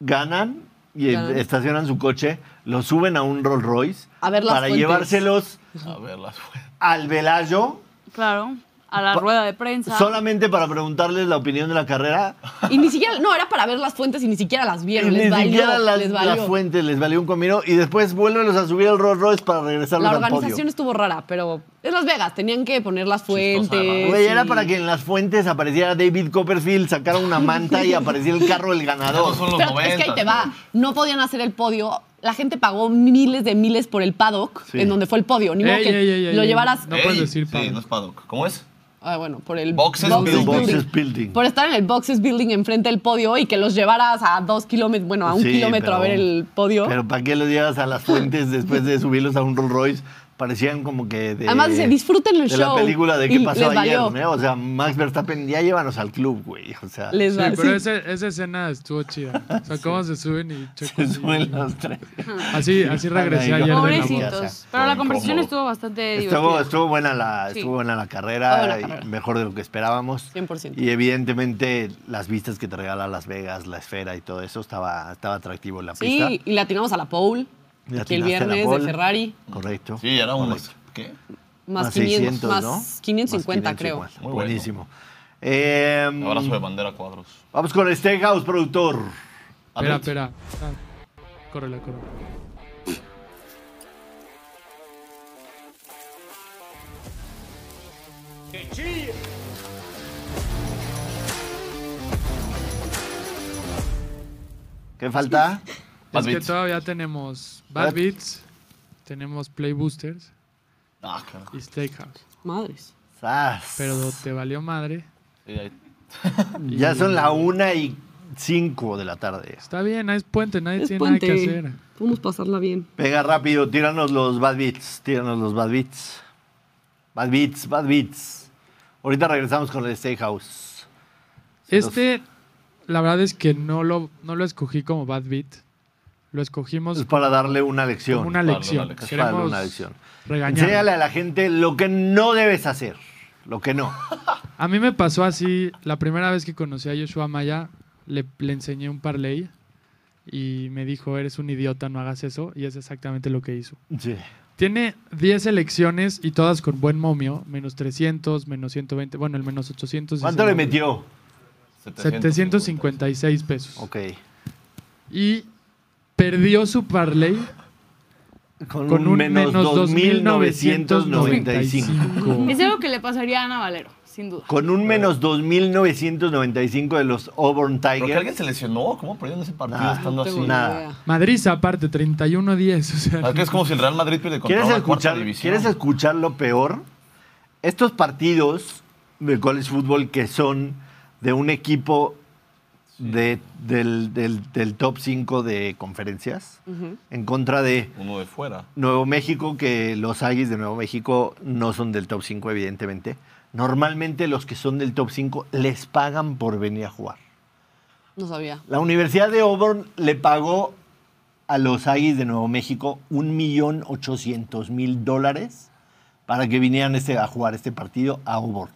ganan y Ganan. estacionan su coche, lo suben a un Rolls Royce A ver las para fuentes. llevárselos A ver, las fue. al Velayo Claro, a la Pa- rueda de prensa. solamente para preguntarles la opinión de la carrera. Y ni siquiera, no, era para ver las fuentes y ni siquiera las vieron. Ni Les valió, siquiera las, les valió. las fuentes les valió un comino y después vuélvelos a subir al Rolls Royce para regresarlos La al podio. organización estuvo rara, pero es Las Vegas, tenían que poner las Chistosa, fuentes. Güey, era para que en las fuentes apareciera David Copperfield, sacara una manta y apareciera el carro del ganador. Son los Pero 90. es que ahí te va. No podían hacer el podio. La gente pagó miles de miles por el paddock, Sí. en donde fue el podio. Ni modo Ey, que ey, ey, ey, lo ey. llevaras. No puedes decir Sí, no es paddock. ¿Cómo es? Ah, bueno, por el Boxes El building. Boxes Building. Por estar en el Boxes Building enfrente del podio y que los llevaras a dos kilómetros, bueno, a un Sí, kilómetro a pero- ver el podio. Pero ¿para qué los llevas a las fuentes después de subirlos a un Rolls Royce? Parecían como que de... Además dice, disfruten el de show. la película de qué pasó ayer. ¿no? O sea, Max Verstappen, ya llévanos al club, güey. O sea, Les Sí, pero sí. ese- esa escena estuvo chida. O sea, cómo se suben y Checo se así. suben los tres. Así, así regresé Ay, ayer de la Pobrecitos. Pero la conversación estuvo bastante Estuvo, divertida. estuvo buena la, Sí. estuvo buena la carrera, buena y carrera. mejor de lo que esperábamos. 100%. Y evidentemente las vistas que te regala Las Vegas, la esfera y todo eso estaba, estaba atractivo en la pista. Sí, y le atinamos a la pole. Aquí el viernes de. Ferrari. Correcto. Sí, era correcto. ¿Qué? Más, Más 500, 600, más ¿no? 550, Más creo. 550. Muy bueno. Buenísimo. Eh, Abrazo de bandera cuadros. vamos con el Steakhouse, productor. Espera, espera. Ah, córrela, córrela. ¿Qué falta? *laughs* Bad es que todavía tenemos Bad Bad- Beats, tenemos Play Boosters Ah, y Steakhouse. Madres. Sas. Pero te valió madre. *laughs* Ya son la una y cinco de la tarde. Está bien, es puente, nadie Es tiene nada que hacer. Podemos pasarla bien. Pega rápido, tíranos los bad beats, tíranos los bad beats. Bad beats, bad beats. Ahorita regresamos con el Steakhouse. Se los- Este, la verdad es que no lo, no lo escogí como Bad Beat. Lo escogimos Es para darle una lección. como una lección. Es para darle una lección. regañar. Enséñale a la gente lo que no debes hacer. Lo que no. *laughs* A mí me pasó así, la primera vez que conocí a Yoshua Maya, le, le enseñé un parlay y me dijo, eres un idiota, no hagas eso. Y es exactamente lo que hizo. Sí. Tiene 10 elecciones y todas con buen momio, menos 300, menos 120, bueno, el menos 800. ¿Cuánto le metió? 756 pesos. Ok. Y perdió su parlay Con, con un menos 2.995. 2.995. Es algo que le pasaría a Ana Valero, sin duda. Con un menos 2.995 de los Auburn ¿Pero que Tigers. alguien se lesionó? ¿Cómo perdieron ese partido Nah, estando No así? nada. Madrid aparte, 31-10. O sea, Ah, que es como si el Real Madrid pierde contra ¿Quieres escuchar, división. ¿Quieres escuchar lo peor? Estos partidos de college football que son de un equipo de, del, del- del top 5 de conferencias en contra de Uno de fuera. Nuevo México, que los Aggies de Nuevo México no son del top 5, evidentemente. Normalmente los que son del top 5 les pagan por venir a jugar. No sabía. La Universidad de Auburn le pagó a los Aggies de Nuevo México un millón ochocientos mil dólares para que vinieran este, a jugar este partido a Auburn.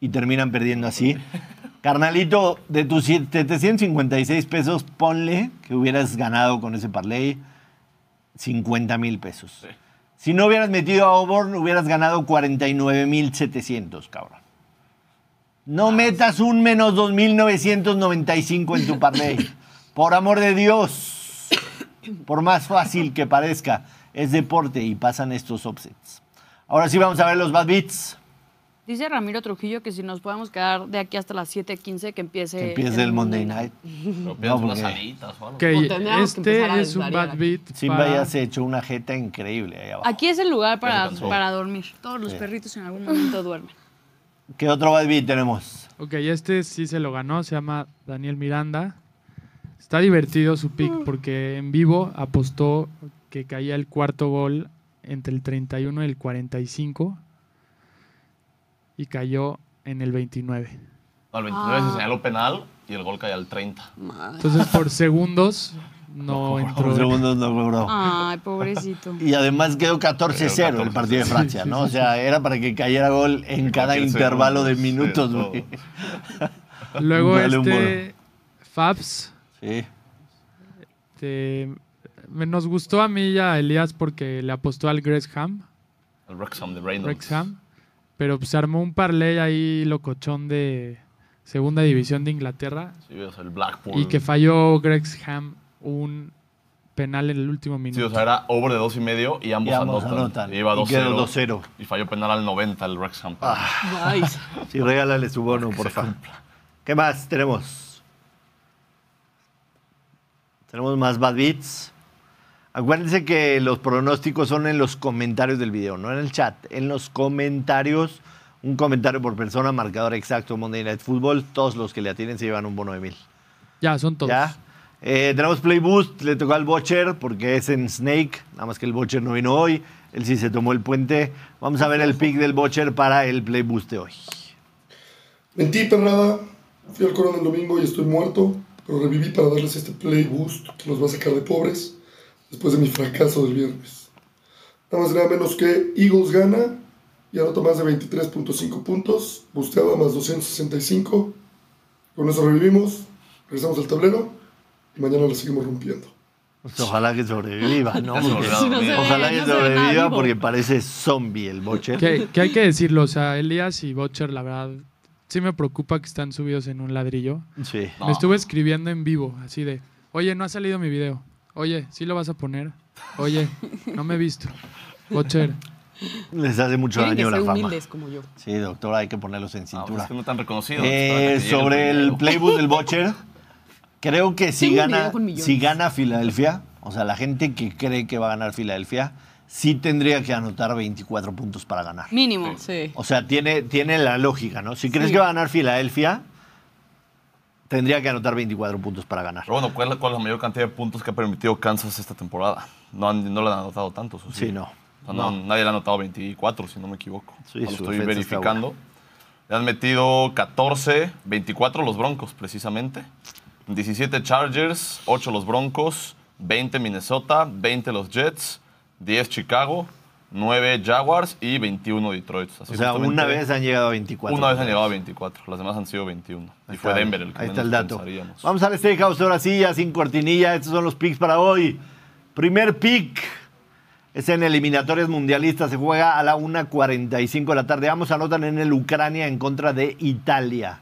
Y terminan perdiendo así. *laughs* Carnalito, de tus 756 pesos, ponle que hubieras ganado con ese parlay 50 mil pesos. Si no hubieras metido a Auburn, hubieras ganado 49 mil 700, cabrón. No metas un menos 2.995 en tu parlay. *laughs* Por amor de Dios. Por más fácil que parezca, es deporte y pasan estos offsets. Ahora sí vamos a ver los bad beats. Dice Ramiro Trujillo que si nos podemos quedar de aquí hasta las 7.15 que empiece, Que empiece el Monday Night. No, unas porque alitas o algo. Ok, O tendríamos que este es un bad beat. Simba para- ya se echó una jeta increíble ahí abajo. Aquí es el lugar para, para dormir. Todos los Sí. perritos en algún momento *laughs* duermen. ¿Qué otro bad beat tenemos? Ok, este sí se lo ganó, se llama Daniel Miranda. Está divertido su pick porque en vivo apostó que caía el cuarto gol entre el 31 y el 45 y cayó en el 29. Al 29 se señaló penal y el gol cae al 30. Entonces, por segundos, no *laughs* Por entró. segundos no logró. Ay, pobrecito. *laughs* Y además quedó 14-0 el partido de Francia, ¿no? O sea, era para que cayera gol en cada intervalo de sí, minutos, güey. *laughs* Luego Dale este Fabs. Sí. este, me- nos gustó a mí y a Elías porque le apostó al Gresham, El Wrexham de Reynolds. Wrexham, pero pues, se armó un parlay ahí locochón de segunda división de Inglaterra Sí, o sea, el Blackpool. y que falló Gresham un penal en el último Sí, minuto. o sea, era over de dos y medio y ambos, Y ambos anotan. anotan. Y iba Y quedó 2-0. 2-0. Y falló penal al 90 el Wrexham. Ay, Sí, regálale su bono, por favor. ¿Qué más tenemos? Tenemos más bad beats. Acuérdense que los pronósticos son en los comentarios del video, no en el chat. En los comentarios, un comentario por persona, marcador exacto Monday Night Football. Todos los que le atienen se llevan un bono de mil. Ya, son todos. ¿Ya? Eh, tenemos Play Boost, le tocó al Butcher porque es en Snake, nada más que el Butcher no vino hoy, él sí se tomó el puente. Vamos a ver el pick del Butcher para el Play Boost de hoy. Mentí, perrada. Fui al corona el domingo y estoy muerto, pero reviví para darles este play boost que nos va a sacar de pobres después de mi fracaso del viernes. Nada más y nada menos que Eagles gana y anota más de 23.5 puntos, busteada más 265. Con eso revivimos, regresamos al tablero y mañana la seguimos rompiendo. Pues ojalá que sobreviva, ¿no? *laughs* Porque- ojalá que no sobreviva porque parece zombie el Butcher. Que, que hay que decirlo, o sea, Elías y Butcher, la verdad, sí me preocupa que están subidos en un ladrillo. Sí. No. Me estuve escribiendo en vivo, así de, oye, no ha salido mi video. Oye, ¿sí lo vas a poner? Oye, no me he visto. Butcher, Les hace mucho tienen que daño ser la fama. humildes como yo. Sí, doctor, hay que ponerlos en No, pues cintura. es que no tan reconocido. Eh, sobre el playbook del Butcher, creo que si Tengo un gana, video con millones. si gana Filadelfia, o sea, la gente que cree que va a ganar Filadelfia, sí tendría que anotar 24 puntos para ganar. Mínimo. Sí. O sea, tiene, tiene la lógica, ¿no? Si crees Sí. que va a ganar Filadelfia, tendría que anotar 24 puntos para ganar. Pero bueno, ¿cuál, es la- cuál es la mayor cantidad de puntos que ha permitido Kansas esta temporada? No, han- no le han anotado tantos. ¿o Sí, no. O sea, no, No. Nadie le ha anotado 24, si no me equivoco. Sí, lo estoy verificando. Le han metido 14, 24 los Broncos, precisamente. 17 Chargers, 8 los Broncos, 20 Minnesota, 20 los Jets, 10 Chicago, 9 Jaguars y 21 Detroit. Así O sea, una vez han llegado a 24. Una vez han llegado a 24, las demás han sido 21. Ahí y fue Denver el que Ahí está el dato. Vamos al Steakhouse ahora sí, ya sin cortinilla. Estos son los picks para hoy. Primer pick es en eliminatorias mundialistas. Se juega a la 1.45 de la tarde. Ambos anotan en el Ucrania en contra de Italia.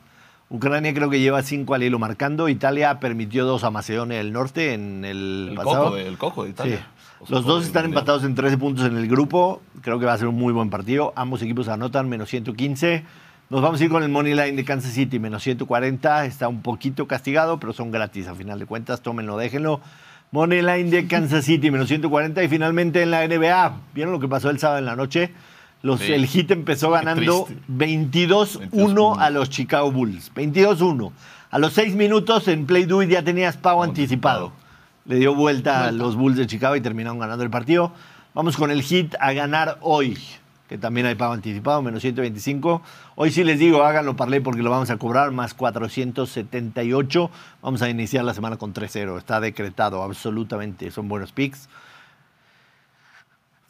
Ucrania creo que lleva 5 al hilo marcando. Italia permitió dos a Macedonia del Norte en el, El pasado. coco, de, el coco de Italia. Sí. Los dos están empatados en 13 puntos en el grupo. Creo que va a ser un muy buen partido. Ambos equipos anotan menos 115. Nos vamos a ir con el Money Line de Kansas City, menos 140. Está un poquito castigado, pero son gratis a final de cuentas. Tómenlo, déjenlo. Money Line de Kansas City, menos 140. Y finalmente en la NBA, ¿vieron lo que pasó el sábado en la noche? Los, Sí. El Heat empezó ganando triste. 22-1 a los Chicago Bulls. 22-1. A los 6 minutos en Play Do ya tenías pago anticipado. Le dio vuelta, a los Bulls de Chicago y terminaron ganando el partido. Vamos con el hit a ganar hoy, que también hay pago anticipado, menos 125. Hoy sí les digo, háganlo parlay porque lo vamos a cobrar, más 478. Vamos a iniciar la semana con 3-0. Está decretado, absolutamente. Son buenos picks.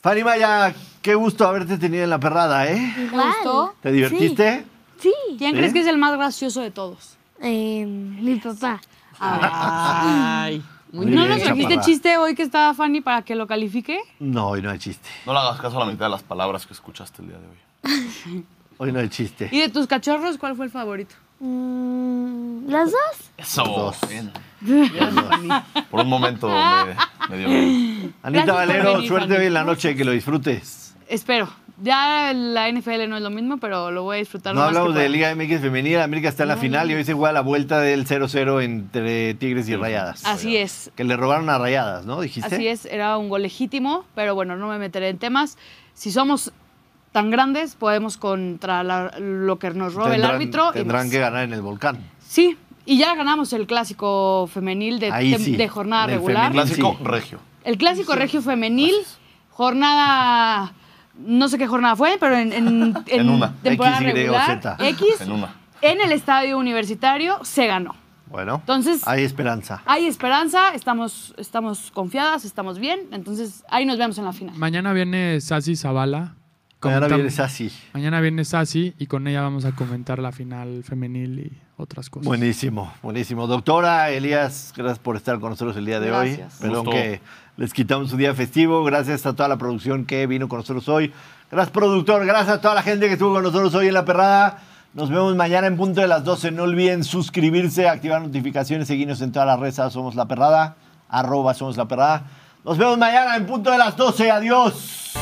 Fanny Maya, qué gusto haberte tenido en la perrada, ¿eh? ¿Te gustó? ¿Te divertiste? Sí. ¿Quién crees que es el más gracioso de todos? Eh, mi papá. Ay, muy ¿No bien, nos trajiste chaparra. chiste hoy que estaba Fanny para que lo califique? No, hoy no hay chiste. No le hagas caso a la mitad de las palabras que escuchaste el día de hoy. *laughs* Hoy no hay chiste. ¿Y de tus cachorros cuál fue el favorito? Mm, ¿Las dos? Eso. Dos. bien. *laughs* Por un momento me, me dio miedo. Anita Valero, venir, suerte Fanny. hoy en la noche, que lo disfrutes. Espero. Ya la NFL no es lo mismo, pero lo voy a disfrutar No hablamos de. Liga MX femenina, América está en la final y hoy se juega la vuelta del 0-0 entre Tigres y Rayadas. Así es. Que le robaron a Rayadas, ¿no? ¿Dijiste? Así es, era un gol legítimo, pero bueno, no me meteré en temas. Si somos tan grandes, podemos contra la- lo que nos robe el árbitro. Tendrán que ganar en el volcán. Sí, y ya ganamos el clásico femenil de, Ahí de- sí, de jornada en el regular. femenil Clásico Sí. regio. El clásico regio femenil, jornada, no sé qué jornada fue, pero en, en, *laughs* En una. temporada X, Y o regular, Z. X, En una. en el estadio universitario se ganó. Bueno, Entonces- hay esperanza. Hay esperanza, estamos, estamos confiadas, estamos bien. Entonces, ahí nos vemos en la final. Mañana viene Sasi Zavala. Mañana viene Sasi. Mañana viene Sasi y con ella vamos a comentar la final femenil y otras cosas. Buenísimo, buenísimo. Doctora Elías, gracias por estar con nosotros el día de hoy. Gracias. Perdón Gusto. que les quitamos su día festivo. Gracias a toda la producción que vino con nosotros hoy. Gracias, productor. Gracias a toda la gente que estuvo con nosotros hoy en La Perrada. Nos vemos mañana en punto de las 12. No olviden suscribirse, activar notificaciones, seguirnos en todas las redes. Somos La Perrada, arroba Somos La Perrada. Nos vemos mañana en punto de las 12. Adiós.